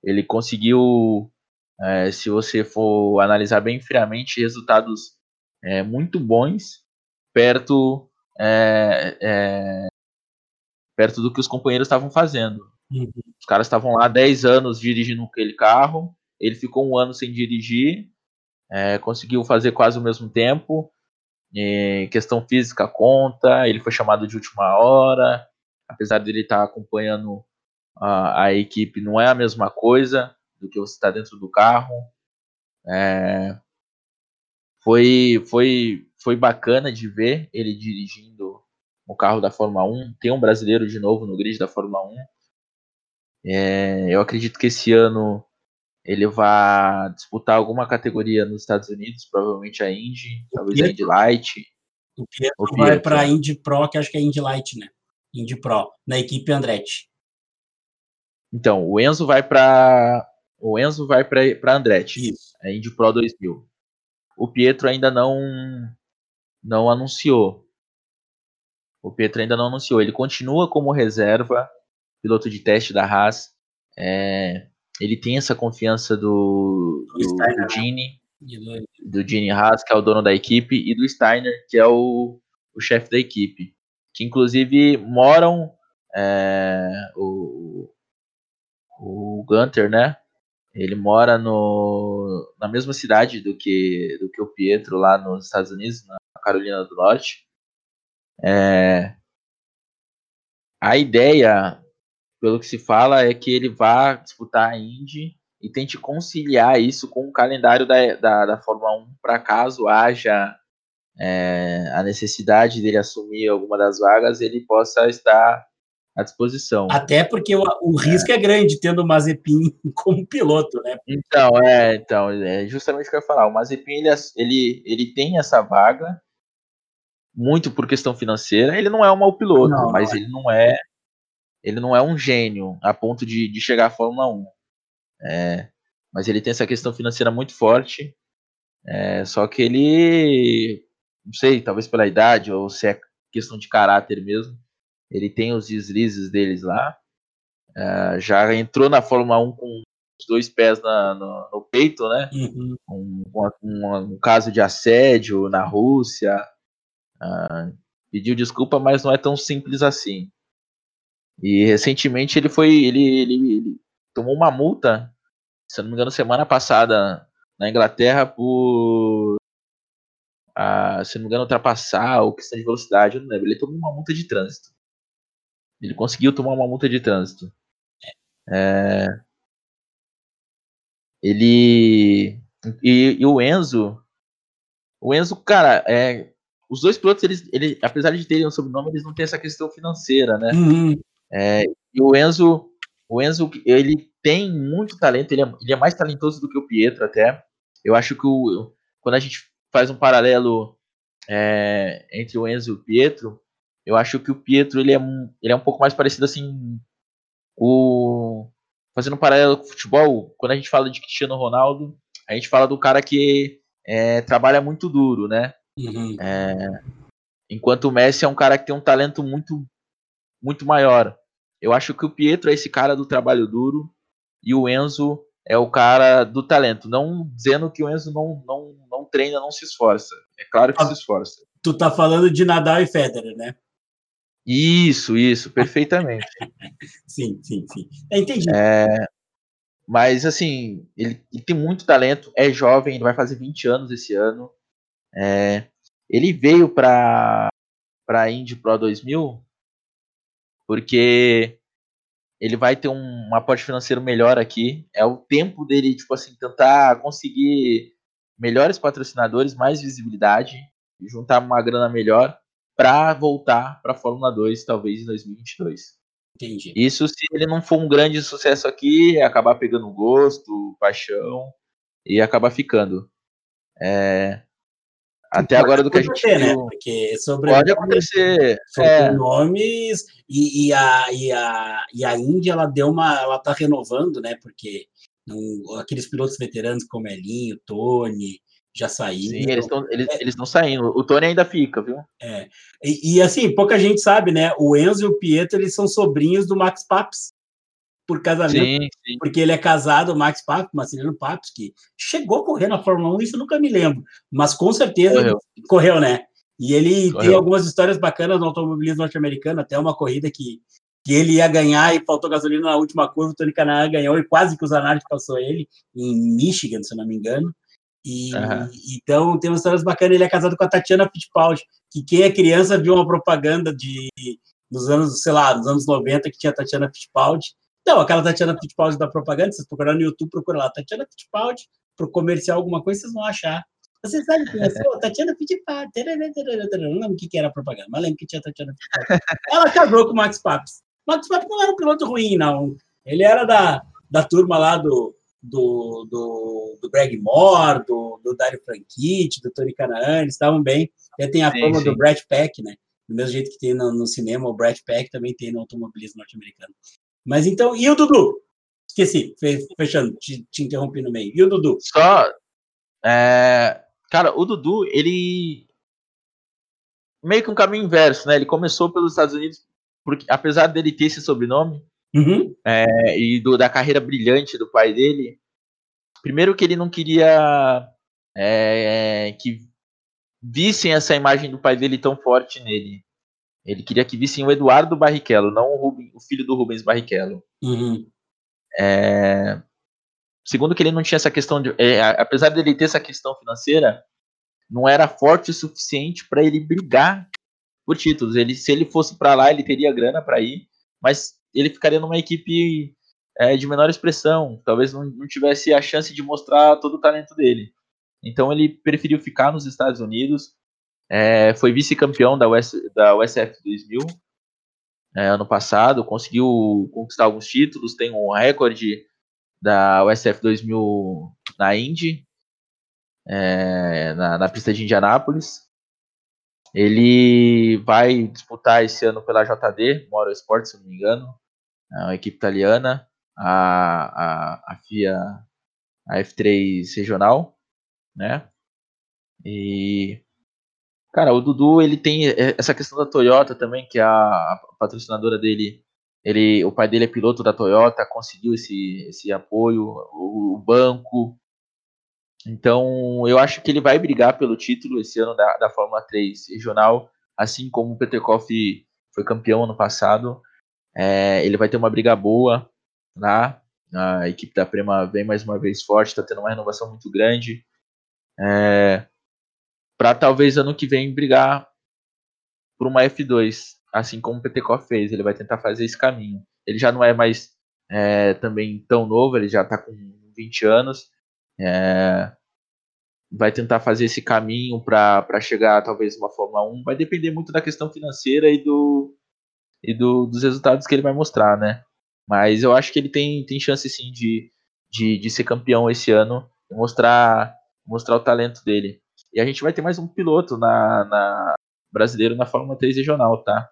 Ele conseguiu, é, se você for analisar bem friamente, resultados é, muito bons perto é, é perto do que os companheiros estavam fazendo. Uhum. Os caras estavam lá 10 anos dirigindo aquele carro, ele ficou um ano sem dirigir, é, conseguiu fazer quase o mesmo tempo. questão física conta, ele foi chamado de última hora, apesar dele estar tá acompanhando a, a equipe, não é a mesma coisa do que você está dentro do carro. É, foi, foi, foi bacana de ver ele dirigindo o carro da Fórmula 1. Tem um brasileiro de novo no grid da Fórmula 1. É, eu acredito que esse ano ele vai disputar alguma categoria nos Estados Unidos, provavelmente a Indy, talvez a Indy Light. O Pietro, o Pietro vai para a Indy Pro, que acho que é Indy Light, né? Indy Pro, na equipe Andretti. Então, o Enzo vai para o Enzo vai para Andretti, Isso. a Indy Pro 2000. O Pietro ainda não não anunciou. O Pietro ainda não anunciou. Ele continua como reserva, piloto de teste da Haas. É, ele tem essa confiança do, do, do né? Gini, do Gini Haas, que é o dono da equipe, e do Steiner, que é o, o chefe da equipe. Que inclusive moram é, o, o Gunter, né? Ele mora no, na mesma cidade do que, do que o Pietro lá nos Estados Unidos, na Carolina do Norte. É, a ideia pelo que se fala, é que ele vá disputar a Indy e tente conciliar isso com o calendário da, da, da Fórmula 1 para caso haja é, a necessidade dele assumir alguma das vagas, ele possa estar à disposição. Até porque o, o risco é. é. grande tendo o Mazepin como piloto, né? Então, é, então, é justamente o que eu ia falar. O Mazepin, ele, ele, ele tem essa vaga, muito por questão financeira. Ele não é um mau piloto, não, mas não é. ele não é ele não é um gênio a ponto de, de chegar à Fórmula 1. É, mas ele tem essa questão financeira muito forte. É, só que ele, não sei, talvez pela idade ou se é questão de caráter mesmo, ele tem os deslizes deles lá. É, já entrou na Fórmula 1 com os dois pés na, no, no, peito, né? Uhum. Um, um, um, caso de assédio na Rússia. Uh, pediu desculpa, mas não é tão simples assim. E recentemente ele foi. Ele, ele, ele, tomou uma multa, se não me engano, semana passada na Inglaterra por. A, se não me engano, ultrapassar ou questão de velocidade, eu não lembro. Ele tomou uma multa de trânsito. Ele conseguiu tomar uma multa de trânsito. É, ele. E, e, o Enzo. O Enzo, cara, é, os dois pilotos, eles, eles, apesar de terem um sobrenome, eles não têm essa questão financeira, né? Uhum. É, e o Enzo, o Enzo, ele tem muito talento, ele é, ele é, mais talentoso do que o Pietro até. Eu acho que o, quando a gente faz um paralelo é, entre o Enzo e o Pietro, eu acho que o Pietro ele é, ele é um pouco mais parecido assim, o fazendo um paralelo com o futebol, quando a gente fala de Cristiano Ronaldo, a gente fala do cara que é, trabalha muito duro, né? Uhum. É, enquanto o Messi é um cara que tem um talento muito muito maior. Eu acho que o Pietro é esse cara do trabalho duro e o Enzo é o cara do talento. Não dizendo que o Enzo não, não, não treina, não se esforça. É claro que ah, se esforça. Tu tá falando de Nadal e Federer, né? Isso, isso, perfeitamente. sim, sim, sim. Entendi. É, mas, assim, ele, ele, tem muito talento, é jovem, ele vai fazer 20 anos esse ano. É, ele veio para a Indy Pro 2000 porque ele vai ter um, um aporte financeiro melhor aqui. É o tempo dele, tipo assim, tentar conseguir melhores patrocinadores, mais visibilidade, juntar uma grana melhor para voltar para a Fórmula 2, talvez em 2022. Entendi. Isso se ele não for um grande sucesso aqui, acabar pegando gosto, paixão e acabar ficando. É, até agora do que a gente né? viu. Né? Porque sobre pode acontecer. Sobrenomes é. e, e, a, e, a, e a Índia ela deu uma. Ela tá renovando, né? Porque não, aqueles pilotos veteranos como Elinho, Tony, já saíram. Sim, eles estão eles, é. eles saindo. O Tony ainda fica, viu? É. E, e, assim, pouca gente sabe, né? O Enzo e o Pietro, eles são sobrinhos do Max Paps por casamento. Sim, sim. Porque ele é casado, o Max Paps, Marcelino Paps, que chegou a correr na Fórmula 1, isso eu nunca me lembro. Mas com certeza correu, correu né? E ele correu. tem algumas histórias bacanas no automobilismo norte-americano, até uma corrida que, que ele ia ganhar e faltou gasolina na última curva, o Tony Canaan ganhou e quase que o Zanardi passou ele, em Michigan, se eu não me engano. E, uhum. Então, tem umas histórias bacanas. Ele é casado com a Tatiana Fittipaldi, que quem é criança viu uma propaganda de nos anos, sei lá, nos anos 90 que tinha a Tatiana Fittipaldi. Então, aquela Tatiana Fittipaldi da propaganda, vocês procuraram no YouTube, procura lá, Tatiana Fittipaldi, pro comercial alguma coisa, vocês vão achar. Você sabe quem é? Tatiana Fittipaldi. Não lembro o que era a propaganda, mas lembro que tinha a Tatiana Fittipaldi. Ela casou com o Max Papes. Max Papes não era um piloto ruim, não. Ele era da, da turma lá do, do, do, do Greg Moore, do, do Dario Franchitti, do Tony Canaan, eles estavam bem. Ele tem a sim, fama sim. do Brad Peck, né? Do mesmo jeito que tem no, no, cinema, o Brad Peck também tem no automobilismo norte-americano. Mas então, e o Dudu? Esqueci, fechando, te, te interrompi no meio. E o Dudu? Só. É, cara, o Dudu, ele. Meio que um caminho inverso, né? Ele começou pelos Estados Unidos, porque apesar dele ter esse sobrenome, Uhum. É, e do, da carreira brilhante do pai dele. Primeiro que ele não queria é, que vissem essa imagem do pai dele tão forte nele. Ele queria que vissem o Eduardo Barrichello, não o, Rubens, o filho do Rubens Barrichello. Uhum. É, segundo que ele não tinha essa questão de, é, apesar dele ter essa questão financeira, não era forte o suficiente para ele brigar por títulos. Ele, se ele fosse para lá, ele teria grana para ir, mas ele ficaria numa equipe é, de menor expressão, talvez não, não, tivesse a chance de mostrar todo o talento dele. Então ele preferiu ficar nos Estados Unidos, é, foi vice-campeão da, US, da USF 2000 é, ano passado, conseguiu conquistar alguns títulos, tem um recorde da USF 2000 na Indy, é, na, na pista de Indianápolis. Ele vai disputar esse ano pela JD, Motorsport, se não me engano, é uma equipe italiana, a, a, a FIA, a F3 regional, né? E cara, o Dudu ele tem essa questão da Toyota também, que é a, patrocinadora dele, ele, o pai dele é piloto da Toyota, conseguiu esse, esse apoio, o, o banco. Então, eu acho que ele vai brigar pelo título esse ano da, da Fórmula 3 regional, assim como o Peterkoff foi campeão ano passado. É, ele vai ter uma briga boa lá. A equipe da Prema vem mais uma vez forte, está tendo uma renovação muito grande. É, para talvez ano que vem brigar por uma F2, assim como o PTCO fez. Ele vai tentar fazer esse caminho. Ele já não é mais é, também tão novo, ele já está com 20 anos. É, vai tentar fazer esse caminho para chegar talvez uma Fórmula 1. Vai depender muito da questão financeira e do, e do, dos resultados que ele vai mostrar, né? Mas eu acho que ele tem, tem chance sim de, de, de ser campeão esse ano e mostrar, mostrar o talento dele. E a gente vai ter mais um piloto na, na brasileiro na Fórmula 3 regional, tá?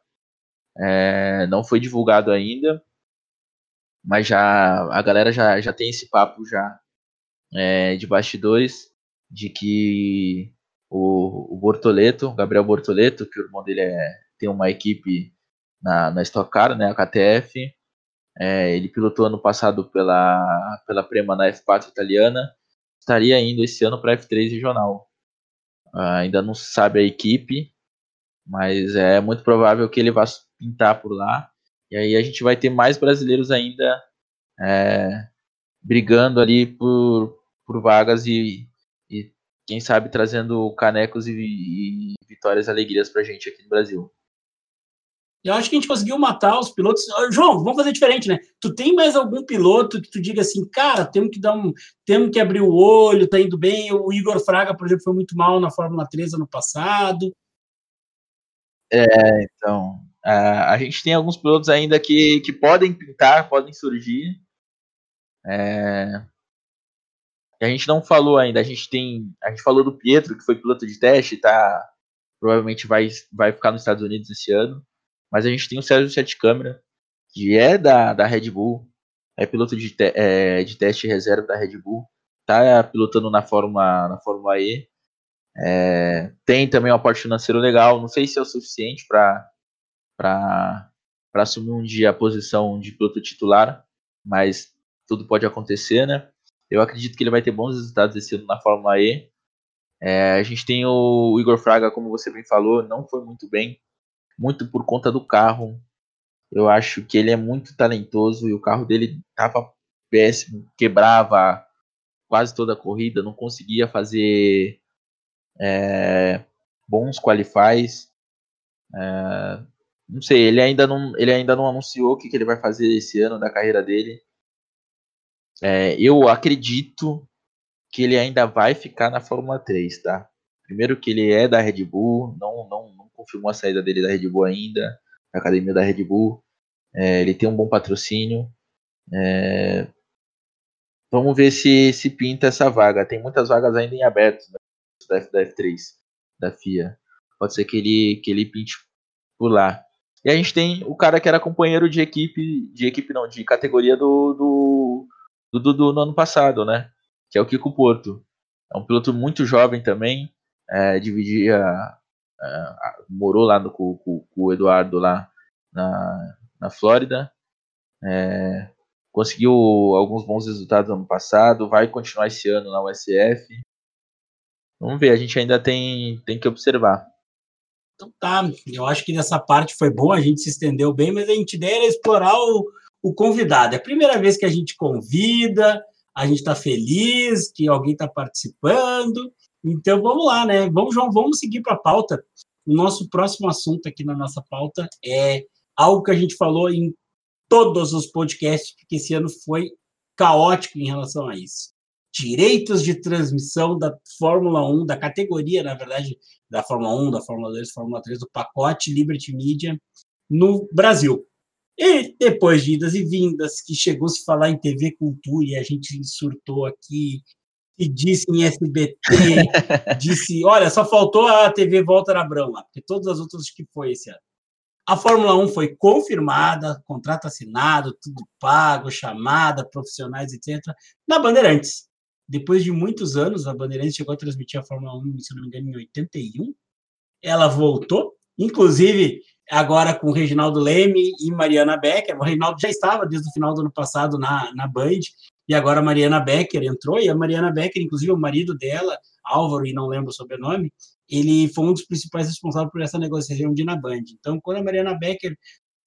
É, não foi divulgado ainda, mas já a galera já, já tem esse papo já é, de bastidores de que o, o Bortoleto, Gabriel Bortoleto, que o irmão dele é, tem uma equipe na, na Stock Car, né, a KTF. É, ele pilotou ano passado pela, pela Prema na F4 italiana. Estaria indo esse ano para a F3 regional. Uh, ainda não se sabe a equipe, mas é muito provável que ele vá pintar por lá. E aí a gente vai ter mais brasileiros ainda é, brigando ali por, por vagas e, e, quem sabe trazendo canecos e, e vitórias e alegrias para a gente aqui no Brasil. Eu acho que a gente conseguiu matar os pilotos. João, vamos fazer diferente, né? Tu tem mais algum piloto que tu diga assim, cara, temos que dar um. Temos que abrir o olho, tá indo bem. O Igor Fraga, por exemplo, foi muito mal na Fórmula 3 ano passado. É, então. a gente tem alguns pilotos ainda que, que podem pintar, podem surgir. É, a gente não falou ainda. A gente tem. A gente falou do Pietro, que foi piloto de teste, tá? Provavelmente vai, vai ficar nos Estados Unidos esse ano. Mas a gente tem o Sérgio Sete Câmara, que é da, da Red Bull, é piloto de, te, é, de teste reserva da Red Bull, tá pilotando na Fórmula, na Fórmula E. É, tem também um aporte financeiro legal. Não sei se é o suficiente para assumir um dia a posição de piloto titular, mas tudo pode acontecer, né? Eu acredito que ele vai ter bons resultados esse ano na Fórmula E. É, a gente tem o Igor Fraga, como você bem falou, não foi muito bem, muito por conta do carro. Eu acho que ele é muito talentoso e o carro dele estava péssimo, quebrava quase toda a corrida, não conseguia fazer é, bons qualifies. É, não sei, ele ainda não, ele ainda não anunciou o que, que ele vai fazer esse ano da carreira dele. É, eu acredito que ele ainda vai ficar na Fórmula 3, tá? Primeiro que ele é da Red Bull, não, não confirmou a saída dele da Red Bull ainda, da academia da Red Bull. É, ele tem um bom patrocínio. É, vamos ver se se pinta essa vaga. Tem muitas vagas ainda em aberto né, da, da F3, da FIA. Pode ser que ele, que ele pinte por lá. E a gente tem o cara que era companheiro de equipe, de equipe não, de categoria do, do, do Dudu no ano passado, né? Que é o Kiko Porto. É um piloto muito jovem também, é, dividia, é, morou lá no, com, com, com, o Eduardo lá na, na Flórida. É, conseguiu alguns bons resultados no ano passado, vai continuar esse ano na USF. Vamos ver, a gente ainda tem, tem que observar. Então tá, eu acho que nessa parte foi bom, a gente se estendeu bem, mas a gente ideia era explorar o, o convidado. É a primeira vez que a gente convida, a gente está feliz que alguém está participando. Então vamos lá, né? Vamos, João, vamos seguir para a pauta. O nosso próximo assunto aqui na nossa pauta é algo que a gente falou em todos os podcasts, porque esse ano foi caótico em relação a isso. Direitos de transmissão da Fórmula 1, da categoria, na verdade, da Fórmula 1, da Fórmula 2, da Fórmula 3, do pacote Liberty Media no Brasil. E depois de idas e vindas, que chegou -se a falar em TV Cultura e a gente surtou aqui, e disse em SBT, disse, olha, só faltou a TV Volta na Brão porque todas as outras que foi esse ano. A Fórmula 1 foi confirmada, contrato assinado, tudo pago, chamada, profissionais, etc., na Bandeirantes. Depois de muitos anos, a Bandeirantes chegou a transmitir a Fórmula 1, se não me engano, em 81. Ela voltou, inclusive agora com Reginaldo Leme e Mariana Becker. O Reginaldo já estava desde o final do ano passado na, na Band, e agora a Mariana Becker entrou, e a Mariana Becker, inclusive o marido dela, Álvaro, e não lembro o sobrenome, ele foi um dos principais responsáveis por essa negociação de na Band. Então, quando a Mariana Becker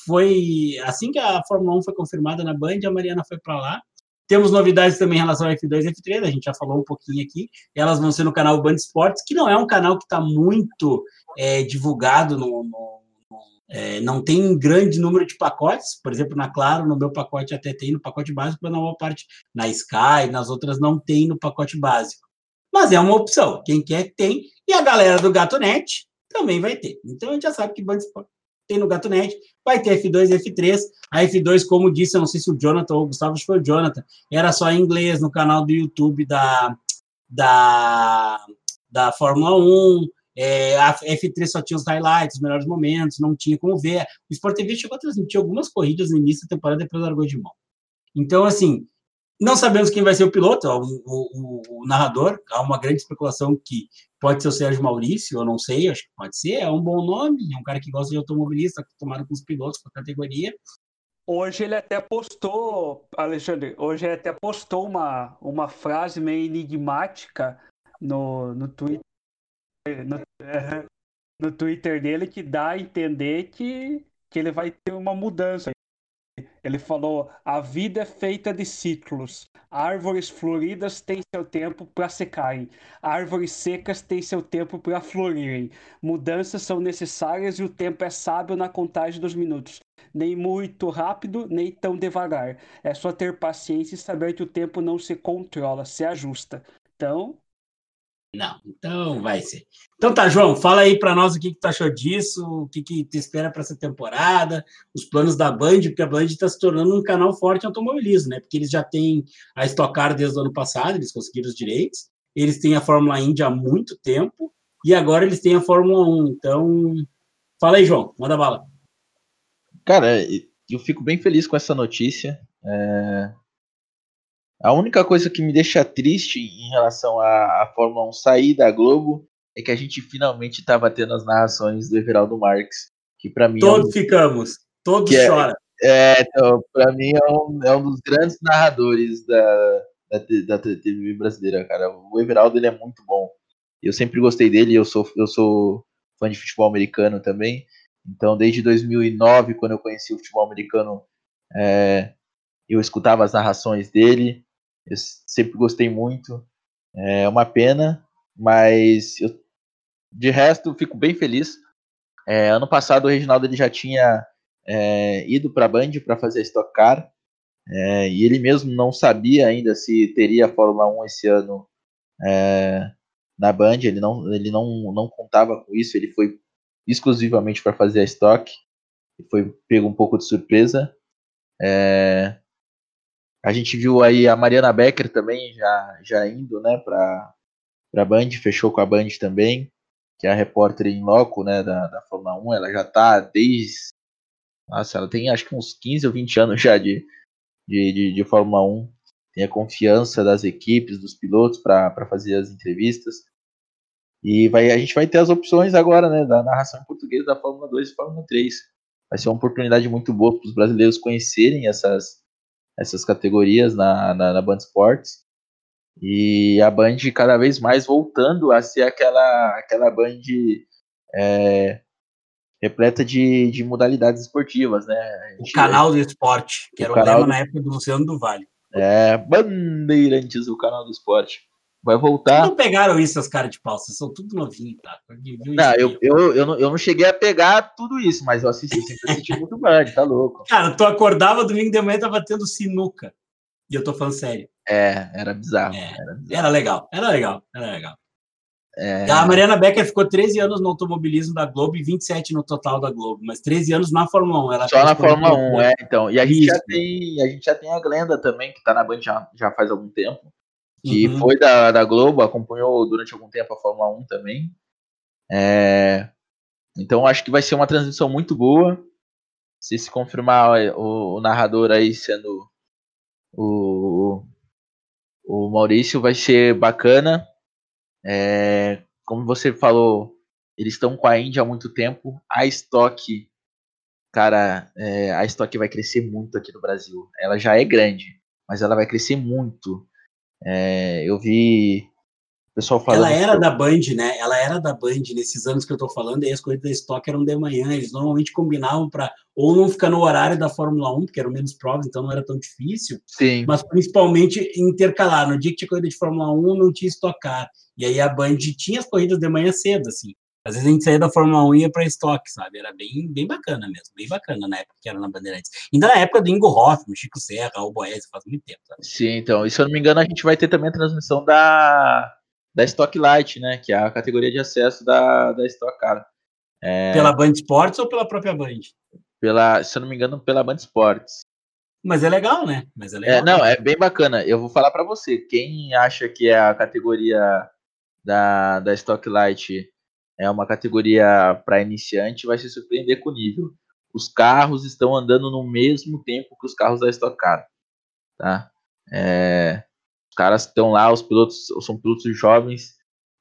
foi, assim que a Fórmula 1 foi confirmada na Band, a Mariana foi para lá. Temos novidades também em relação ao F2 e F3, a gente já falou um pouquinho aqui. Elas vão ser no canal Band Esportes, que não é um canal que está muito é, divulgado no, no é, não tem grande número de pacotes, por exemplo, na Claro, no meu pacote até tem no pacote básico, mas na maior parte, na Sky, nas outras não tem no pacote básico. Mas é uma opção, quem quer tem, e a galera do GatoNet também vai ter. Então a gente já sabe que tem no GatoNet, vai ter F2 e F3. A F2, como disse, eu não sei se o Jonathan ou o Gustavo, acho que foi o Jonathan, era só em inglês no canal do YouTube da, da, da Fórmula 1, é, a F3 só tinha os highlights, os melhores momentos, não tinha como ver. O Sport TV chegou a transmitir algumas corridas no início da temporada, depois largou de mão. Então, assim, não sabemos quem vai ser o piloto, o, o, o, narrador. Há uma grande especulação que pode ser o Sérgio Maurício, eu não sei, acho que pode ser. É um bom nome, é um cara que gosta de automobilista, acostumado com os pilotos, com a categoria. Hoje ele até postou, Alexandre, hoje ele até postou uma, uma frase meio enigmática no, no Twitter no, no Twitter dele que dá a entender que, que ele vai ter uma mudança. Ele falou: a vida é feita de ciclos. Árvores floridas têm seu tempo para secarem. Árvores secas têm seu tempo para florirem. Mudanças são necessárias e o tempo é sábio na contagem dos minutos. Nem muito rápido, nem tão devagar. É só ter paciência e saber que o tempo não se controla, se ajusta. Então, não, então vai ser. Então tá, João, fala aí para nós o que, que tu achou disso, o que, que te espera para essa temporada, os planos da Band, porque a Band está se tornando um canal forte em automobilismo, né? Porque eles já têm a Stock Car desde o ano passado, eles conseguiram os direitos, eles têm a Fórmula Indy há muito tempo, e agora eles têm a Fórmula 1. Então, fala aí, João, manda bala. Cara, eu fico bem feliz com essa notícia. É, a única coisa que me deixa triste em relação à, à Fórmula 1 sair da Globo é que a gente finalmente estava tendo as narrações do Everaldo Marques, que para mim todos é um... ficamos, todos é, choram. É, então, para mim é um, é um dos grandes narradores da, da, da TV brasileira, cara. O Everaldo ele é muito bom. Eu sempre gostei dele, eu sou eu sou fã de futebol americano também. Então, desde 2009, quando eu conheci o futebol americano, é, eu escutava as narrações dele. Eu sempre gostei muito. É uma pena, mas eu, de resto fico bem feliz. É, ano passado o Reginaldo ele já tinha é, ido para a Band para fazer a Stock Car é, e ele mesmo não sabia ainda se teria a Fórmula 1 esse ano é, na Band. Ele não ele não, não contava com isso. Ele foi exclusivamente para fazer a Stock foi pego um pouco de surpresa. É, a gente viu aí a Mariana Becker também já, já indo né, para a Band, fechou com a Band também, que é a repórter em loco né, da, da Fórmula 1. Ela já está desde. Nossa, ela tem acho que uns 15 ou 20 anos já de, de, de, de Fórmula 1. Tem a confiança das equipes, dos pilotos para fazer as entrevistas. E vai, a gente vai ter as opções agora né, da narração em português da Fórmula 2 e Fórmula 3. Vai ser uma oportunidade muito boa para os brasileiros conhecerem essas, essas categorias na, na, na Band Sports. E a Band cada vez mais voltando a ser aquela, aquela Band é, repleta de, de modalidades esportivas, né? Gente, o canal do esporte, que era o, o lema do... na época do Luciano do Vale. É, Bandeirantes, o canal do esporte. Vai voltar. Não pegaram isso, as caras de pau, vocês são tudo novinho, tá? Não, eu, eu, eu, não, eu não cheguei a pegar tudo isso, mas eu assisti, sempre assisti muito Band, tá louco. Cara, tu acordava domingo de manhã tava tendo sinuca. E eu tô falando sério. É, era bizarro. É, era, bizarro. era, legal, era legal, era legal. É... A Mariana Becker ficou 13 anos no automobilismo da Globo e 27 no total da Globo, mas 13 anos na Fórmula 1. Ela Só na Fórmula 1, é, então. E a gente, já tem, a gente já tem a Glenda também, que tá na Band já, já faz algum tempo que uhum. foi da, da Globo, acompanhou durante algum tempo a Fórmula 1 também. É, então acho que vai ser uma transmissão muito boa. Se se confirmar o, o narrador aí sendo o, o Maurício, vai ser bacana. É, como você falou, eles estão com a Índia há muito tempo. A Stock, cara, é, a Stock vai crescer muito aqui no Brasil. Ela já é grande, mas ela vai crescer muito. É, eu vi o pessoal falando. Ela era da Band, né? Ela era da Band nesses anos que eu tô falando, e as corridas da Stock eram de manhã. Eles normalmente combinavam para ou não ficar no horário da Fórmula 1, porque eram menos provas, então não era tão difícil. Sim. Mas principalmente intercalar. No dia que tinha corrida de Fórmula 1, não tinha Stock Car. E aí a Band tinha as corridas de manhã cedo, assim. Às vezes a gente saía da Fórmula 1 e ia para estoque, sabe? Era bem, bem bacana mesmo, bem bacana na época que era na Bandeirantes. Ainda na época do Ingo Hoffman, Chico Serra, o Boésio, faz muito tempo. Sabe? Sim, então, e se eu não me engano, a gente vai ter também a transmissão da, da Stock Light, né? Que é a categoria de acesso da, da Stock Car. É... Pela Band Sports ou pela própria Band? Pela, se eu não me engano, pela Band Sports. Mas é legal, né? Mas é legal. É, não, é bem bacana. Eu vou falar para você. Quem acha que é a categoria da, da Stock Light é uma categoria para iniciante, vai se surpreender com o nível. Os carros estão andando no mesmo tempo que os carros da Stock Car, tá? É, os caras estão lá, os pilotos são pilotos jovens,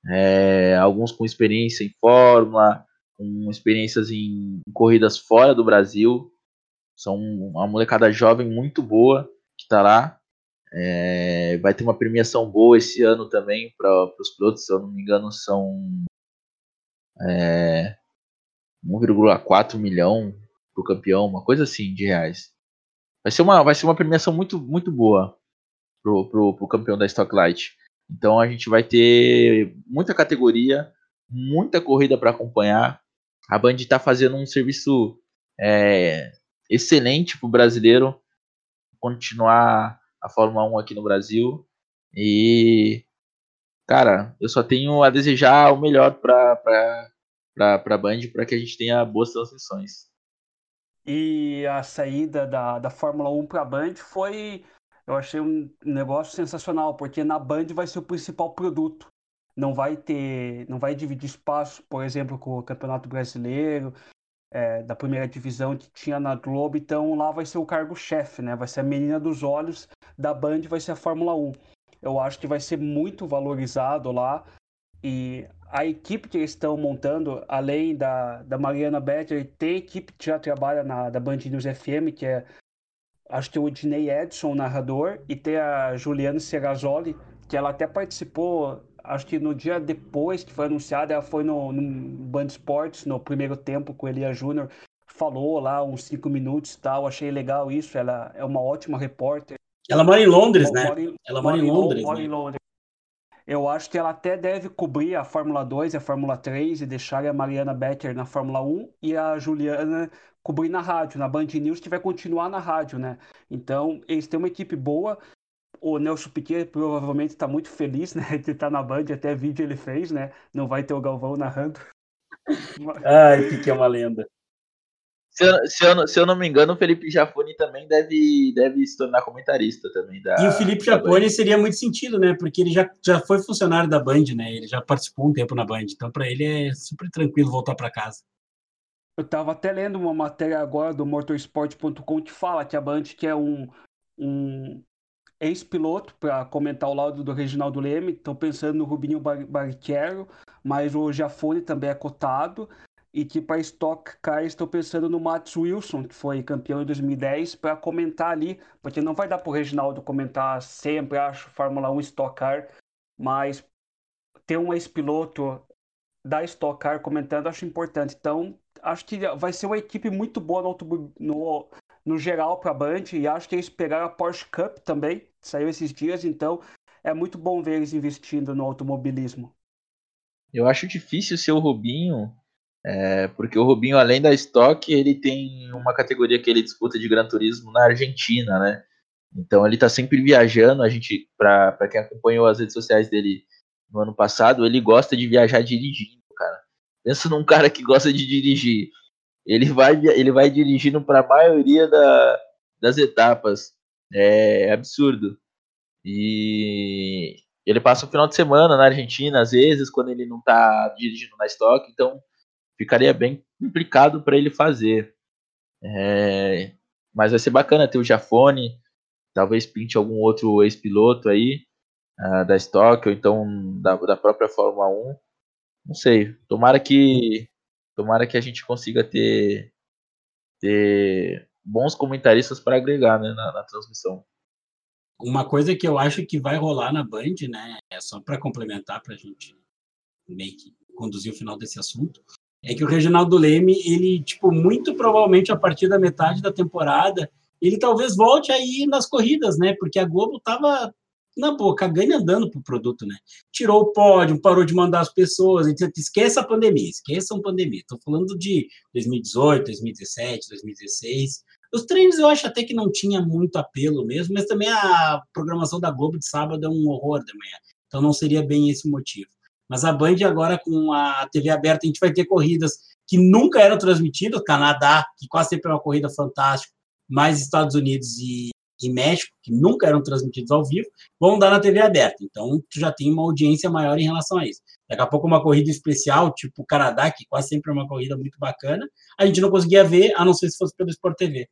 é, alguns com experiência em Fórmula, com experiências em, corridas fora do Brasil. São uma molecada jovem muito boa que está lá. É, vai ter uma premiação boa esse ano também para os pilotos, se eu não me engano, são é, 1,4 milhão para o campeão, uma coisa assim de reais. Vai ser uma, vai ser uma premiação muito, muito boa pro, pro, pro campeão da Stock Light. Então a gente vai ter muita categoria, muita corrida para acompanhar. A Band está fazendo um serviço é, excelente para o brasileiro continuar a Fórmula 1 aqui no Brasil. E cara, eu só tenho a desejar o melhor para para a Band para que a gente tenha boas transmissões. E a saída da, da Fórmula 1 para a Band foi, eu achei um negócio sensacional, porque na Band vai ser o principal produto. Não vai ter, não vai dividir espaço, por exemplo, com o Campeonato Brasileiro, é, da primeira divisão que tinha na Globo, então lá vai ser o cargo-chefe, né? Vai ser a menina dos olhos da Band, vai ser a Fórmula 1 eu acho que vai ser muito valorizado lá. E a equipe que eles estão montando, além da, da Mariana Better, tem equipe que já trabalha na da Band News FM, que é acho que o Dinei Edson, narrador, e tem a Juliana Serrazoli, que ela até participou, acho que no dia depois que foi anunciada, ela foi no, no Band Esportes, no primeiro tempo com Elia Júnior, falou lá uns cinco minutos e tal, achei legal isso, ela é uma ótima repórter. Ela mora em Londres, né? Ela mora, em Londres. Mora né? em Londres. Eu acho que ela até deve cobrir a Fórmula 2 e a Fórmula 3 e deixar a Mariana Becker na Fórmula 1 e a Juliana cobrir na rádio, na Band News, que vai continuar na rádio, né? Então, eles têm uma equipe boa. O Nelson Piquet provavelmente está muito feliz, né? De estar tá na Band, até vídeo ele fez, né? Não vai ter o Galvão narrando. Ai, Piquet é uma lenda. Se eu, se, eu, se eu, não me engano, o Felipe Jafone também deve, deve se tornar comentarista também. Da, e o Felipe Jafone seria muito sentido, né? Porque ele já, já foi funcionário da Band, né? Ele já participou um tempo na Band. Então, para ele é super tranquilo voltar para casa. Eu estava até lendo uma matéria agora do motorsport.com que fala que a Band quer um, um ex-piloto para comentar o lado do Reginaldo Leme. Estão pensando no Rubinho Barrichello, mas o Jafone também é cotado e que para Stock Car estou pensando no Matt Wilson, que foi campeão em 2010, para comentar ali, porque não vai dar para o Reginaldo comentar sempre, acho, Fórmula 1 Stock Car, mas ter um ex-piloto da Stock Car comentando acho importante. Então, acho que vai ser uma equipe muito boa no, no, no geral para a Band, e acho que eles pegaram a Porsche Cup também, saiu esses dias, então é muito bom ver eles investindo no automobilismo. Eu acho difícil ser o Rubinho é, porque o Rubinho, além da Stock, ele tem uma categoria que ele disputa de Gran Turismo na Argentina, né? Então ele tá sempre viajando. A gente, para quem acompanhou as redes sociais dele no ano passado, ele gosta de viajar dirigindo, cara. Pensa num cara que gosta de dirigir. Ele vai, ele vai dirigindo para a maioria da, das etapas. É absurdo. E ele passa o final de semana na Argentina, às vezes, quando ele não tá dirigindo na Stock. Então ficaria bem complicado para ele fazer. É, mas vai ser bacana ter o Jafone, talvez pinte algum outro ex-piloto aí uh, da Stock ou então da, da própria Fórmula 1. Não sei. Tomara que tomara que a gente consiga ter ter bons comentaristas para agregar né, na, na, transmissão. Uma coisa que eu acho que vai rolar na Band, né, é só para complementar para a gente meio que conduzir o final desse assunto, é que o Reginaldo Leme, ele, tipo, muito provavelmente a partir da metade da temporada, ele talvez volte aí nas corridas, né? Porque a Globo tava na boca, ganha andando pro produto, né? Tirou o pódio, parou de mandar as pessoas, etc. Esqueça a pandemia, esqueçam a pandemia. Tô falando de 2018, 2017, 2016. Os treinos eu acho até que não tinha muito apelo mesmo, mas também a programação da Globo de sábado é um horror da manhã. Então não seria bem esse motivo. Mas a Band agora com a TV aberta, a gente vai ter corridas que nunca eram transmitidas, Canadá, que quase sempre é uma corrida fantástica, mais Estados Unidos e, e México, que nunca eram transmitidos ao vivo, vão dar na TV aberta. Então, tu já tem uma audiência maior em relação a isso. Daqui a pouco uma corrida especial, tipo Canadá, que quase sempre é uma corrida muito bacana, a gente não conseguia ver, a não ser se fosse pelo Sport TV.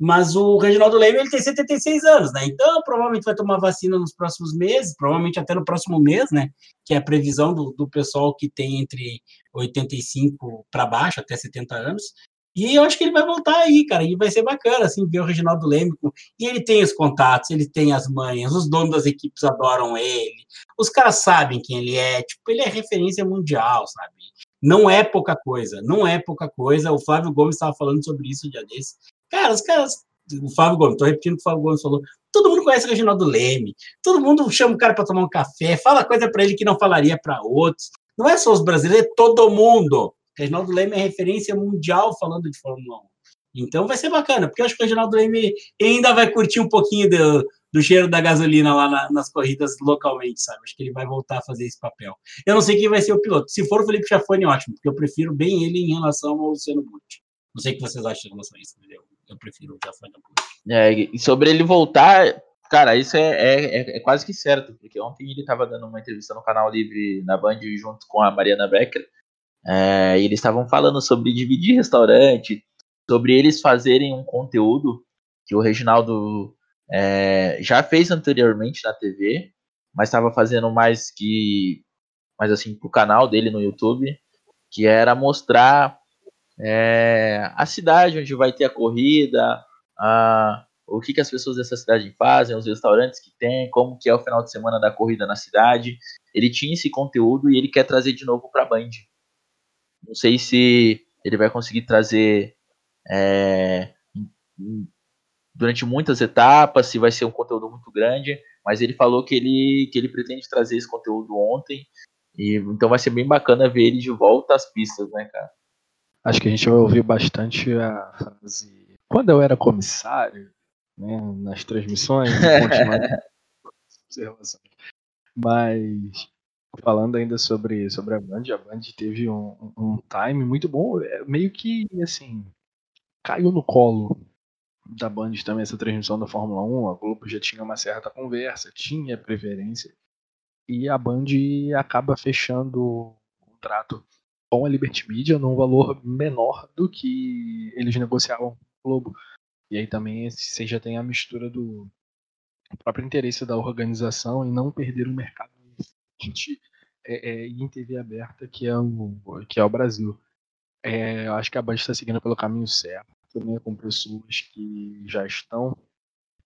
Mas o Reginaldo Leme ele tem 76 anos, né? Então provavelmente vai tomar vacina nos próximos meses, provavelmente até no próximo mês, né? Que é a previsão do, do pessoal que tem entre 85 para baixo, até 70 anos. E eu acho que ele vai voltar aí, cara, e vai ser bacana, assim, ver o Reginaldo Leme. E ele tem os contatos, ele tem as manhas, os donos das equipes adoram ele, os caras sabem quem ele é, tipo, ele é referência mundial, sabe? Não é pouca coisa, não é pouca coisa. O Flávio Gomes estava falando sobre isso um dia desse. Cara, os caras. O Fábio Gomes, tô repetindo o que o Fábio Gomes falou. Todo mundo conhece o Reginaldo Leme. Todo mundo chama o cara para tomar um café, fala coisa para ele que não falaria para outros. Não é só os brasileiros, é todo mundo. Reginaldo Leme é referência mundial falando de Fórmula 1. Então vai ser bacana, porque eu acho que o Reginaldo Leme ainda vai curtir um pouquinho do, do cheiro da gasolina lá na, nas corridas localmente, sabe? Acho que ele vai voltar a fazer esse papel. Eu não sei quem vai ser o piloto. Se for o Felipe Chafone, ótimo, porque eu prefiro bem ele em relação ao Luciano Butti. Não sei o que vocês acham em relação a isso, entendeu? Eu prefiro o Jafar É, e sobre ele voltar, cara, isso é, é, é, quase que certo, porque ontem ele estava dando uma entrevista no canal Livre na Band junto com a Mariana Becker. É, e eles estavam falando sobre dividir restaurante, sobre eles fazerem um conteúdo que o Reginaldo é, já fez anteriormente na TV, mas estava fazendo mais que mas assim, pro canal dele no YouTube, que era mostrar é, a cidade onde vai ter a corrida, a, o que, que as pessoas dessa cidade fazem, os restaurantes que tem, como que é o final de semana da corrida na cidade. Ele tinha esse conteúdo e ele quer trazer de novo para a Band. Não sei se ele vai conseguir trazer é, durante muitas etapas, se vai ser um conteúdo muito grande, mas ele falou que ele, que ele pretende trazer esse conteúdo ontem, e então vai ser bem bacana ver ele de volta às pistas, né, cara? Acho que a gente vai ouvir bastante a frase. Quando eu era comissário, né, nas transmissões, observações. Mas falando ainda sobre, sobre a Band, a Band teve um, um time muito bom, é, meio que assim, caiu no colo da Band também essa transmissão da Fórmula 1, a Globo já tinha uma certa conversa, tinha preferência, e a Band acaba fechando o contrato com a Liberty Media num valor menor do que eles negociavam com a Globo. E aí também você já tem a mistura do próprio interesse da organização em não perder o mercado é, é, em TV aberta que é o, que é o Brasil. É, eu acho que a Band está seguindo pelo caminho certo, né, com pessoas que já estão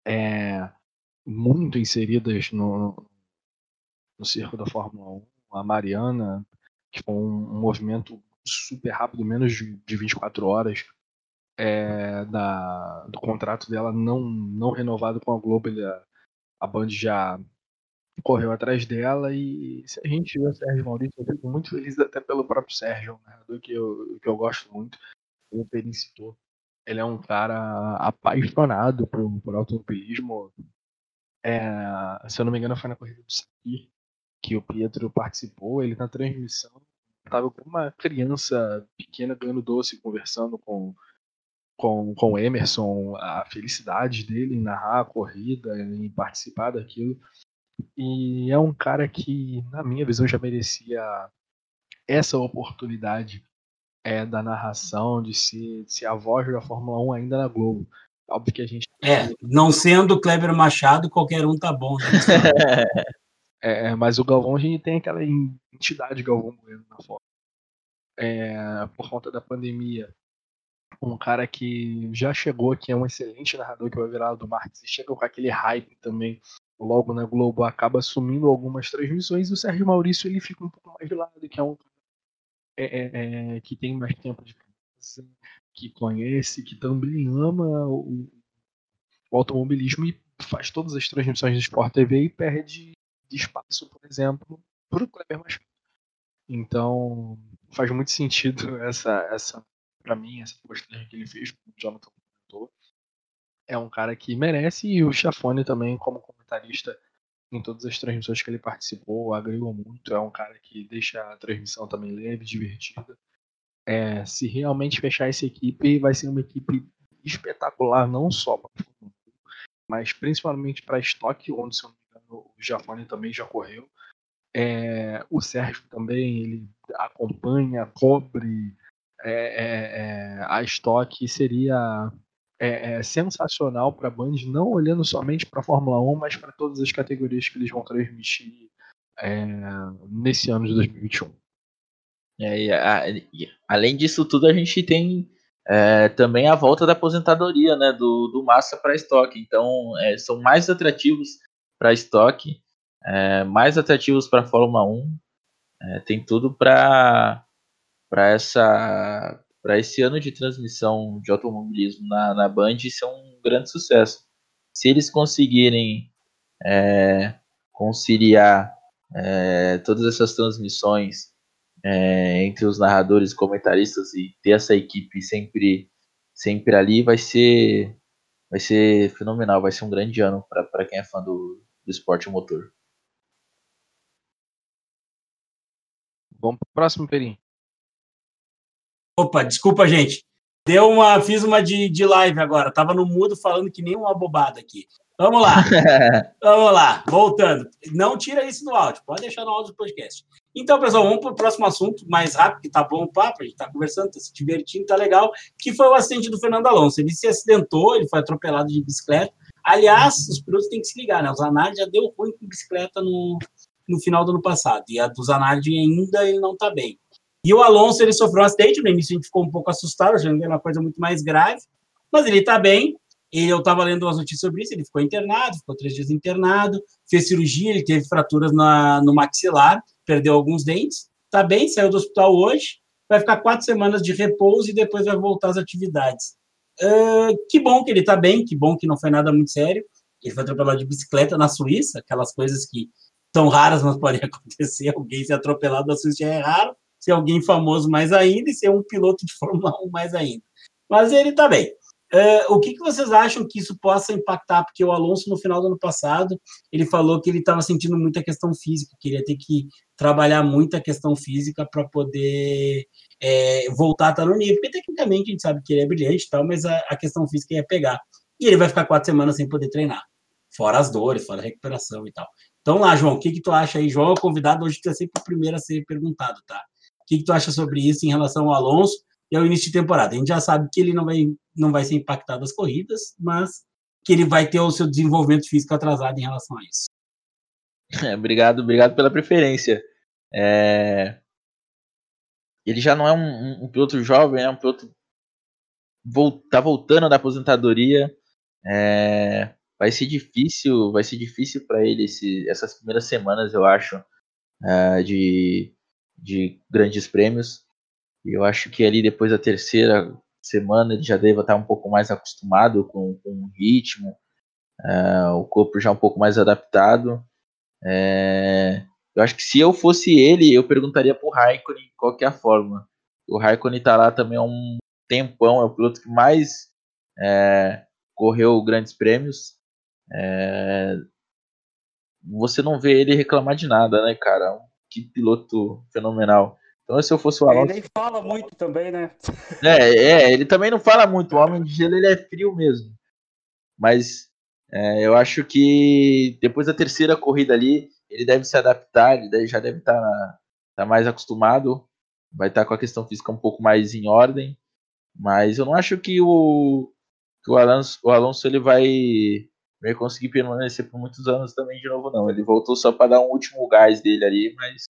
é, muito inseridas no, no circo da Fórmula 1. A Mariana, que foi um, movimento super rápido, menos de, de 24 horas, é, da, do contrato dela não, não renovado com a Globo, ele, a, a Band já correu atrás dela e se a gente viu o Sérgio Maurício, eu fico muito feliz até pelo próprio Sérgio, um narrador que eu, que eu gosto muito, o Perin citou. Ele é um cara apaixonado por, por automobilismo. É, se eu não me engano, foi na corrida do Sakir que o Pietro participou. Ele na transmissão estava com uma criança pequena ganhando doce, conversando com com, com o Emerson, a felicidade dele em narrar a corrida, em participar daquilo. E é um cara que, na minha visão, já merecia essa oportunidade é, da narração, de ser, de ser a voz da Fórmula 1 ainda na Globo. Óbvio que a gente. É, não sendo Kleber Machado, qualquer um tá bom. Né? é, mas o Galvão, a gente tem aquela entidade Galvão Bueno na Fórmula. É, por conta da pandemia, um cara que já chegou, que é um excelente narrador, que vai virar do Marques, e chega com aquele hype também, logo na Globo, acaba assumindo algumas transmissões, e o Sérgio Maurício ele fica um pouco mais de lado, que é um é, é, é, que tem mais tempo de casa, que conhece, que também ama o, o automobilismo e faz todas as transmissões do Sport TV e perde espaço, por exemplo, para o Kleber Machado. Então faz muito sentido essa, essa para mim, essa postagem que ele fez, como o Jonathan comentou, é um cara que merece e o Chafone também, como comentarista em todas as transmissões que ele participou, agregou muito. É um cara que deixa a transmissão também leve, divertida. É, se realmente fechar essa equipe, vai ser uma equipe espetacular, não só para mas principalmente para estoque, onde, se eu não me o Jafone também já correu. É, o Sérgio também, ele acompanha, cobre é, é, é, a estoque seria é, é, sensacional para a Band, não olhando somente para a Fórmula 1, mas para todas as categorias que eles vão transmitir nesse ano de 2021. E, a, e, além disso tudo, a gente tem também a volta da aposentadoria né, do, do Massa para estoque. Então, são mais atrativos para estoque, mais atrativos para Fórmula 1. tem tudo para essa para esse ano de transmissão de automobilismo na, na Band isso é um grande sucesso. Se eles conseguirem é, conciliar é, todas essas transmissões é, entre os narradores comentaristas e ter essa equipe sempre sempre ali vai ser vai ser fenomenal, vai ser um grande ano para quem é fã do, do esporte motor. Vamos para o próximo, Perim. Opa, desculpa, gente. Deu uma, fiz uma de, de live agora. Tava no mudo falando que nem uma bobada aqui. Vamos lá. vamos lá. Voltando. Não tira isso no áudio. Pode deixar no áudio do podcast. Então, pessoal, vamos para o próximo assunto, mais rápido, que tá bom o papo, a gente tá conversando, tá se divertindo, tá legal, que foi o acidente do Fernando Alonso. Ele se acidentou, ele foi atropelado de bicicleta. Aliás, os pilotos têm que se ligar, né? O Zanardi já deu ruim com bicicleta no, no final do ano passado. E a do Zanardi ainda ele não está bem. E o Alonso, ele sofreu um acidente, no início a gente ficou um pouco assustado, achando que era uma coisa muito mais grave, mas ele está bem. E eu estava lendo umas notícias sobre isso, ele ficou internado, ficou três dias internado, fez cirurgia, ele teve fraturas na, no maxilar, perdeu alguns dentes, está bem, saiu do hospital hoje, vai ficar quatro semanas de repouso e depois vai voltar às atividades. Uh, que bom que ele está bem, que bom que não foi nada muito sério. Ele foi atropelado de bicicleta na Suíça, aquelas coisas que são raras, mas podem acontecer. Alguém ser atropelado na Suíça é raro, ser alguém famoso mais ainda e ser um piloto de Fórmula 1 mais ainda. Mas ele está bem. Uh, o que, que vocês acham que isso possa impactar? Porque o Alonso, no final do ano passado, ele falou que ele estava sentindo muita questão física, que ele ia ter que trabalhar muita questão física para poder é, voltar a estar no nível. Porque tecnicamente a gente sabe que ele é brilhante e tal, mas a, a, questão física ia pegar. E ele vai ficar quatro semanas sem poder treinar. Fora as dores, fora a recuperação e tal. Então lá, João, o que, que tu acha aí? João é convidado hoje, tu é sempre o primeiro a ser perguntado, tá? O que, que tu acha sobre isso em relação ao Alonso? e ao início de temporada. A gente já sabe que ele não vai, não vai ser impactado das corridas, mas que ele vai ter o seu desenvolvimento físico atrasado em relação a isso. É, obrigado, obrigado pela preferência. É... Ele já não é um, um, piloto jovem, é um piloto tá voltando da aposentadoria. É... Vai ser difícil, vai ser difícil para ele esse, essas primeiras semanas, eu acho, é, de, de grandes prêmios. Eu acho que ali depois da terceira semana ele já deve estar um pouco mais acostumado com, com o ritmo, é, o corpo já um pouco mais adaptado. É, eu acho que se eu fosse ele, eu perguntaria para o Raikkonen qual que é a forma. O Raikkonen está lá também há um tempão, é o piloto que mais é, correu grandes prêmios. É, você não vê ele reclamar de nada, né, cara? Que piloto fenomenal. Então, se eu fosse o Alonso. Ele nem fala muito também, né? É, é, ele também não fala muito. O homem de gelo ele é frio mesmo. Mas é, eu acho que depois da terceira corrida ali, ele deve se adaptar, ele já deve estar tá, tá mais acostumado, vai estar tá com a questão física um pouco mais em ordem. Mas eu não acho que o, que o, Alonso, o Alonso ele vai, vai conseguir permanecer por muitos anos também de novo, não. Ele voltou só para dar um último gás dele ali, mas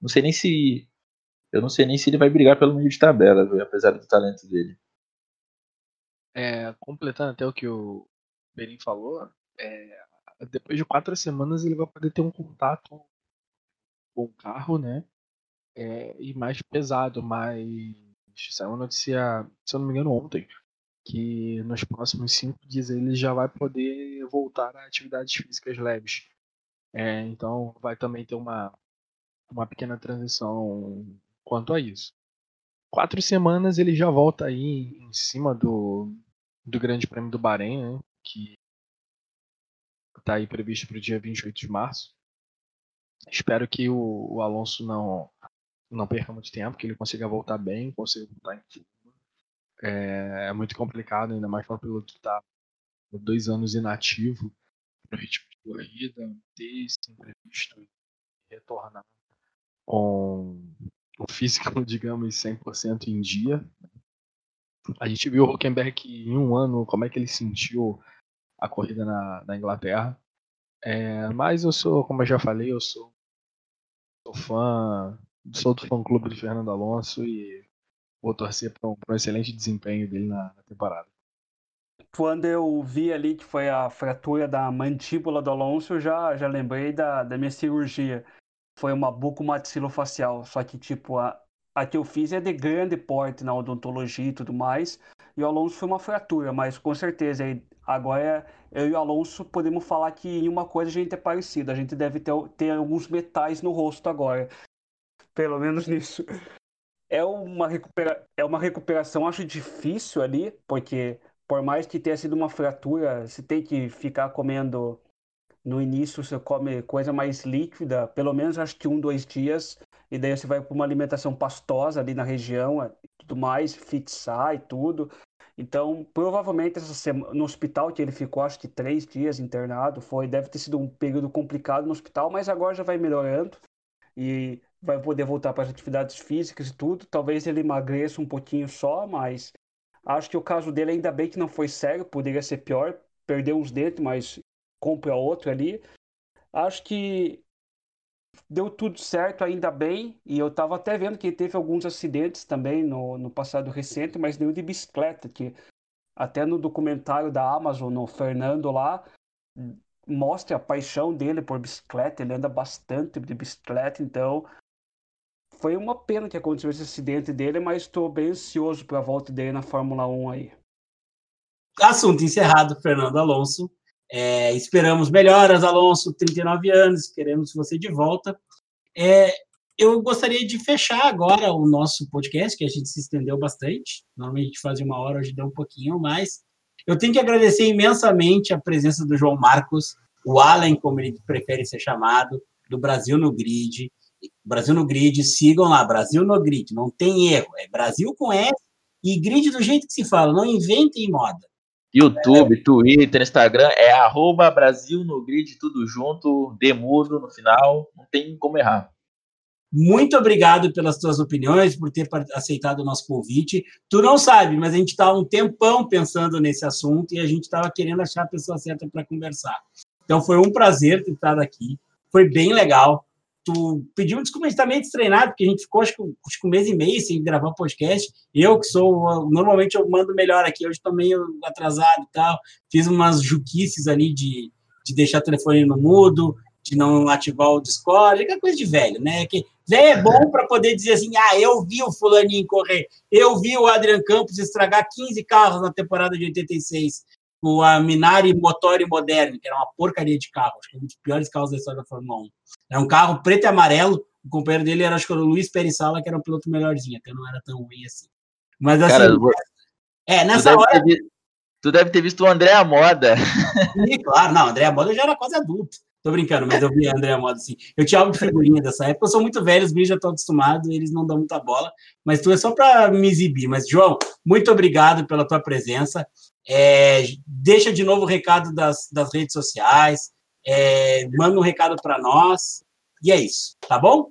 não sei nem se eu não sei nem se ele vai brigar pelo meio de tabela, viu, apesar do talento dele. É, completando até o que o Berim falou, é, depois de quatro semanas ele vai poder ter um contato com o carro, né? É, e mais pesado, mas saiu uma notícia, se eu não me engano, ontem, que nos próximos cinco dias ele já vai poder voltar a atividades físicas leves. É, então vai também ter uma, uma pequena transição quanto a isso. Quatro semanas ele já volta aí em cima do, do Grande Prêmio do Bahrein, né, que está aí previsto para o dia 28 de março. Espero que o, o, Alonso não, não perca muito tempo, que ele consiga voltar bem, consiga voltar em forma. É, é muito complicado, ainda mais para o piloto que está dois anos inativo no ritmo de corrida, ter esse imprevisto e retornar com o físico, digamos, 100% em dia. A gente viu o Huckenberg em um ano, como é que ele sentiu a corrida na, na Inglaterra. É, mas eu sou, como eu já falei, eu sou, sou fã, sou do fã clube de Fernando Alonso e vou torcer para um, um, excelente desempenho dele na, na temporada. Quando eu vi ali que foi a fratura da mandíbula do Alonso, eu já, já lembrei da, da minha cirurgia foi uma bucomaxilofacial, só que tipo a, a que eu fiz é de grande porte na odontologia e tudo mais, e o Alonso foi uma fratura, mas com certeza agora eu e o Alonso podemos falar que em uma coisa a gente é parecido, a gente deve ter, ter alguns metais no rosto agora, pelo menos nisso. É uma, recupera, é uma recuperação, acho difícil ali, porque por mais que tenha sido uma fratura, você tem que ficar comendo no início você come coisa mais líquida, pelo menos acho que um, dois dias, e daí você vai para uma alimentação pastosa ali na região, e tudo mais, fixar e tudo. Então, provavelmente essa semana, no hospital que ele ficou, acho que três dias internado, foi, deve ter sido um período complicado no hospital, mas agora já vai melhorando e vai poder voltar para as atividades físicas e tudo. Talvez ele emagreça um pouquinho só, mas acho que o caso dele ainda bem que não foi sério, poderia ser pior, perdeu uns dentes, mas compra outro ali. Acho que deu tudo certo, ainda bem. E eu estava até vendo que teve alguns acidentes também no, no passado recente, mas nenhum de bicicleta, que até no documentário da Amazon, no Fernando lá, mostra a paixão dele por bicicleta, ele anda bastante de bicicleta, então foi uma pena que aconteceu esse acidente dele, mas estou bem ansioso para a volta dele na Fórmula 1 aí. Assunto encerrado, Fernando Alonso. É, esperamos melhoras, Alonso, 39 anos, queremos você de volta. É, eu gostaria de fechar agora o nosso podcast, que a gente se estendeu bastante. Normalmente a gente faz uma hora, hoje deu um pouquinho mais. Eu tenho que agradecer imensamente a presença do João Marcos, o Allen, como ele prefere ser chamado, do Brasil no Grid. Brasil no Grid, sigam lá, Brasil no Grid, não tem erro, é Brasil com S e grid do jeito que se fala, não inventem moda. YouTube. Twitter, Instagram, é arroba Brasil no Grid, tudo junto, demudo no final, não tem como errar. Muito obrigado pelas tuas opiniões, por ter aceitado o nosso convite. Tu não sabe, mas a gente está um tempão pensando nesse assunto e a gente estava querendo achar a pessoa certa para conversar. Então foi um prazer ter estado aqui. Foi bem legal. Tu pediu gente está meio destreinado, porque a gente ficou acho que, um mês e meio sem gravar podcast. Eu, que sou. Normalmente eu mando melhor aqui, hoje estou meio atrasado e tal. Fiz umas juquices ali de, de deixar o telefone no mudo, de não ativar o Discord, aquela coisa de velho, né? Que velho é bom para poder dizer assim: ah, eu vi o Fulaninho correr, eu vi o Adrian Campos estragar 15 carros na temporada de 86 com a Minari Motori Moderno, que era uma porcaria de carro, acho que é um dos piores carros da história da Fórmula 1. Era um carro preto e amarelo, o companheiro dele era, acho que era o Luiz Perissala, que era um piloto melhorzinho, até não era tão ruim assim. Mas assim. Cara, é, nessa hora. Tu deve ter visto o André Moda. E, claro, não, André Moda já era quase adulto. Tô brincando, mas eu vi a André Moda assim. Eu tinha algo de figurinha dessa época, eu sou muito velho, os bichos já estão acostumados, eles não dão muita bola, mas tu é só para me exibir. Mas, João, muito obrigado pela tua presença. É, deixa de novo o recado das, das redes sociais, é, manda um recado para nós, e é isso, tá bom?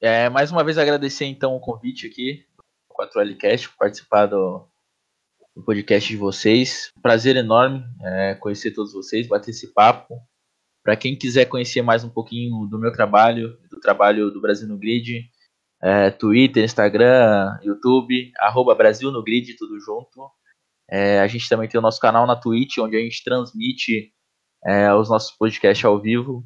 É, mais uma vez agradecer então o convite aqui do 4Lcast, por participar do, do, podcast de vocês. Prazer enorme é, conhecer todos vocês, bater esse papo. Para quem quiser conhecer mais um pouquinho do meu trabalho, do trabalho do Brasil no Grid, é, Twitter, Instagram, YouTube, arroba Brasil no Grid, tudo junto. É, a gente também tem o nosso canal na Twitch, onde a gente transmite é, os nossos podcasts ao vivo,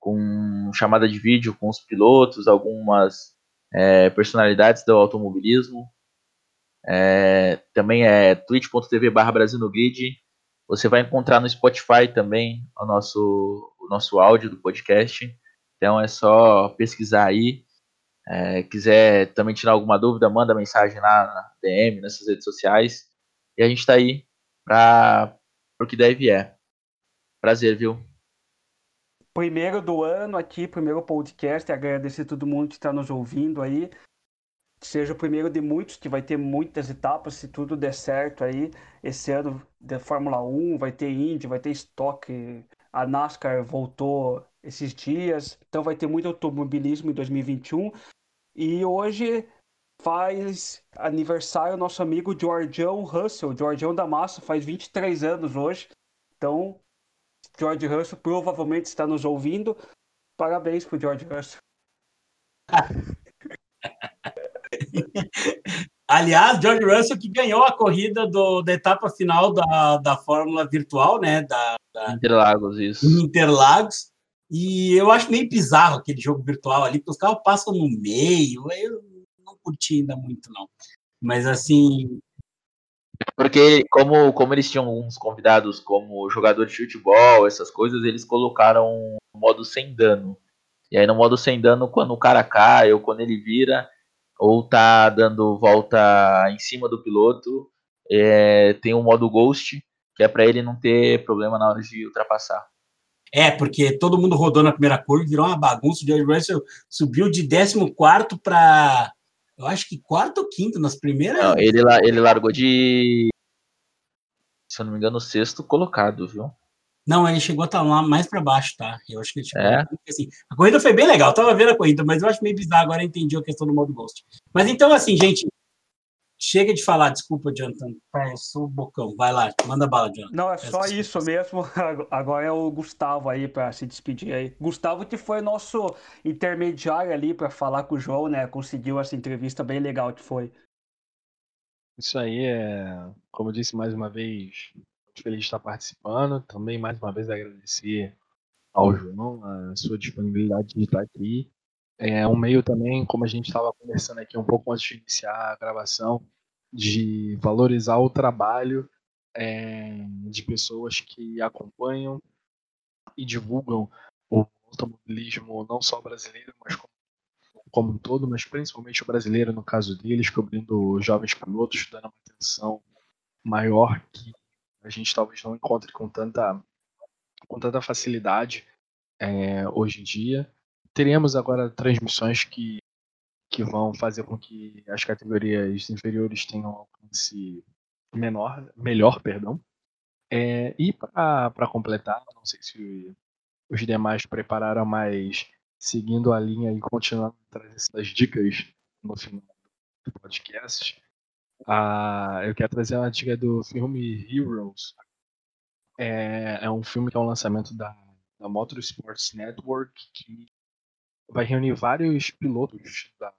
com chamada de vídeo com os pilotos, algumas é, personalidades do automobilismo. É, também é twitch.tv barra Brasil no Grid. Você vai encontrar no Spotify também o nosso, o nosso áudio do podcast. Então é só pesquisar aí. É, quiser também tirar alguma dúvida, manda mensagem lá na DM, nessas redes sociais. E a gente está aí para o que deve é. Prazer, viu? Primeiro do ano aqui, primeiro podcast. Agradecer a todo mundo que está nos ouvindo aí. Seja o primeiro de muitos, que vai ter muitas etapas, se tudo der certo aí. Esse ano da Fórmula 1, vai ter Indy, vai ter estoque. A NASCAR voltou esses dias, então vai ter muito automobilismo em 2021. E hoje faz aniversário nosso amigo Georgião Russell, Georgião da Massa, faz 23 anos hoje. Então, George Russell provavelmente está nos ouvindo. Parabéns pro George Russell. Aliás, George Russell que ganhou a corrida do, da etapa final da, da Fórmula Virtual, né? Da, da Interlagos, isso. Interlagos. E eu acho meio bizarro aquele jogo virtual ali, porque os carros passam no meio. Eu curti ainda muito, não. Mas assim. Porque, como, como eles tinham alguns convidados como jogador de futebol, essas coisas, eles colocaram o modo sem dano. E aí, no modo sem dano, quando o cara cai ou quando ele vira, ou tá dando volta em cima do piloto, é, tem um modo ghost, que é para ele não ter problema na hora de ultrapassar. É, porque todo mundo rodou na primeira curva, virou uma bagunça. O George Russell subiu de 14 para eu acho que quarto ou quinto nas primeiras. Não, ele, ele largou de. Se eu não me engano, sexto colocado, viu? Não, ele chegou a estar lá mais para baixo, tá? Eu acho que ele chegou. É? Assim, a corrida foi bem legal, eu tava vendo a corrida, mas eu acho meio bizarro, agora eu entendi a questão do modo Ghost. Mas então, assim, gente, chega de falar, desculpa, Jonathan. Pai, eu sou o bocão. Vai lá, manda bala, Jonathan. Não, é só isso mesmo. Agora é o Gustavo aí para se despedir aí. Gustavo que foi nosso intermediário ali para falar com o João, né? Conseguiu essa entrevista bem legal que foi. Isso aí é, como eu disse mais uma vez, feliz de estar participando. Também mais uma vez agradecer ao João a sua disponibilidade de estar aqui. É um meio também, como a gente estava conversando aqui um pouco antes de iniciar a gravação, de valorizar o trabalho é, de pessoas que acompanham e divulgam o automobilismo não só brasileiro, mas como, como um todo, mas principalmente o brasileiro no caso deles, cobrindo jovens pilotos, dando uma atenção maior que a gente talvez não encontre com tanta, com tanta facilidade é, hoje em dia. Teremos agora transmissões que, que vão fazer com que as categorias inferiores tenham alcance menor, melhor, perdão. É, e para completar, não sei se os demais prepararam, mas seguindo a linha e continuando trazendo essas dicas no final do podcast, eu quero trazer uma dica do filme Heroes. É, é um filme que é um lançamento da, da Motorsports Network que vai reunir vários pilotos da,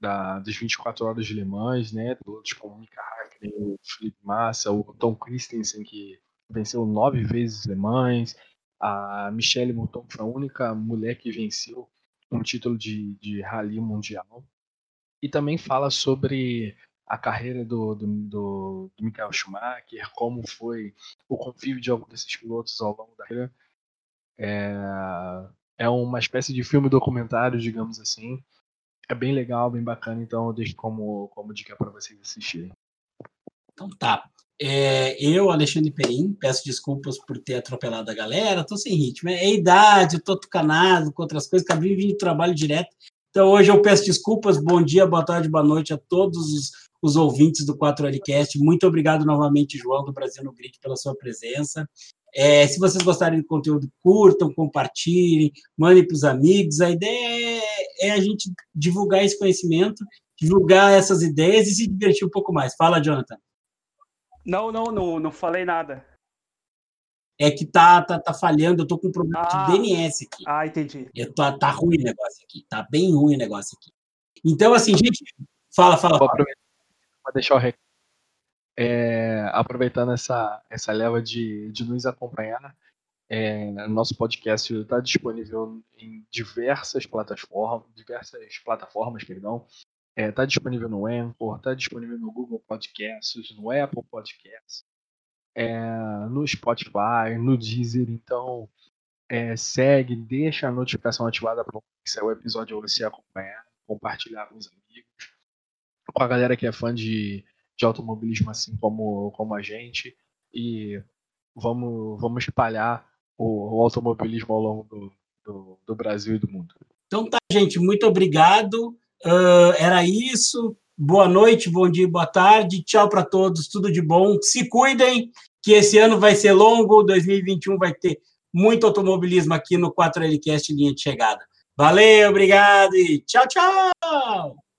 da, das 24 horas de Le Mans, né? Pilotos como Mika Hakkinen, o Felipe Massa, o Tom Christensen, que venceu nove vezes Le Mans, a Michelle Mouton, que foi a única mulher que venceu um título de, de rally mundial. E também fala sobre a carreira do, do, do, do Michael Schumacher, como foi o convívio de alguns desses pilotos ao longo da carreira. É, é uma espécie de filme documentário, digamos assim. É bem legal, bem bacana, então eu deixo como, como dica para vocês assistirem. Então tá. É, eu, Alexandre Perim, peço desculpas por ter atropelado a galera, tô sem ritmo. É, é idade, tô tucanado com outras coisas, acabei vindo de trabalho direto. Então hoje eu peço desculpas, bom dia, boa tarde, boa noite a todos os, os ouvintes do 4Lcast. Muito obrigado novamente, João, do Brasil no Grid, pela sua presença. É, se vocês gostarem do conteúdo, curtam, compartilhem, mandem para os amigos. A ideia é, é, a gente divulgar esse conhecimento, divulgar essas ideias e se divertir um pouco mais. Fala, Jonathan. Não, não, não, não falei nada. É que tá, tá, tá falhando, eu tô com um problema ah, de DNS aqui. Ah, entendi. Eu tô, tá ruim o negócio aqui, tá bem ruim o negócio aqui. Então, assim, gente, fala, fala. Vou aproveitar para deixar o recado. É, aproveitando essa, essa leva de, de nos acompanhar, é, nosso podcast está disponível em diversas plataformas, diversas plataformas, perdão, Está é, disponível no Anchor, está disponível no Google Podcasts, no Apple Podcasts, é, no Spotify, no Deezer. Então, é, segue, deixa a notificação ativada para o episódio você acompanhar, compartilhar com os amigos, com a galera que é fã de, de automobilismo assim como, como a gente. E vamos, vamos espalhar o, o automobilismo ao longo do, do, do Brasil e do mundo. Então tá, gente, muito obrigado. Uh, era isso. Boa noite, bom dia, boa tarde. Tchau para todos, tudo de bom. Se cuidem, que esse ano vai ser longo. 2021 vai ter muito automobilismo aqui no 4Lcast Linha de Chegada. Valeu, obrigado e tchau, tchau!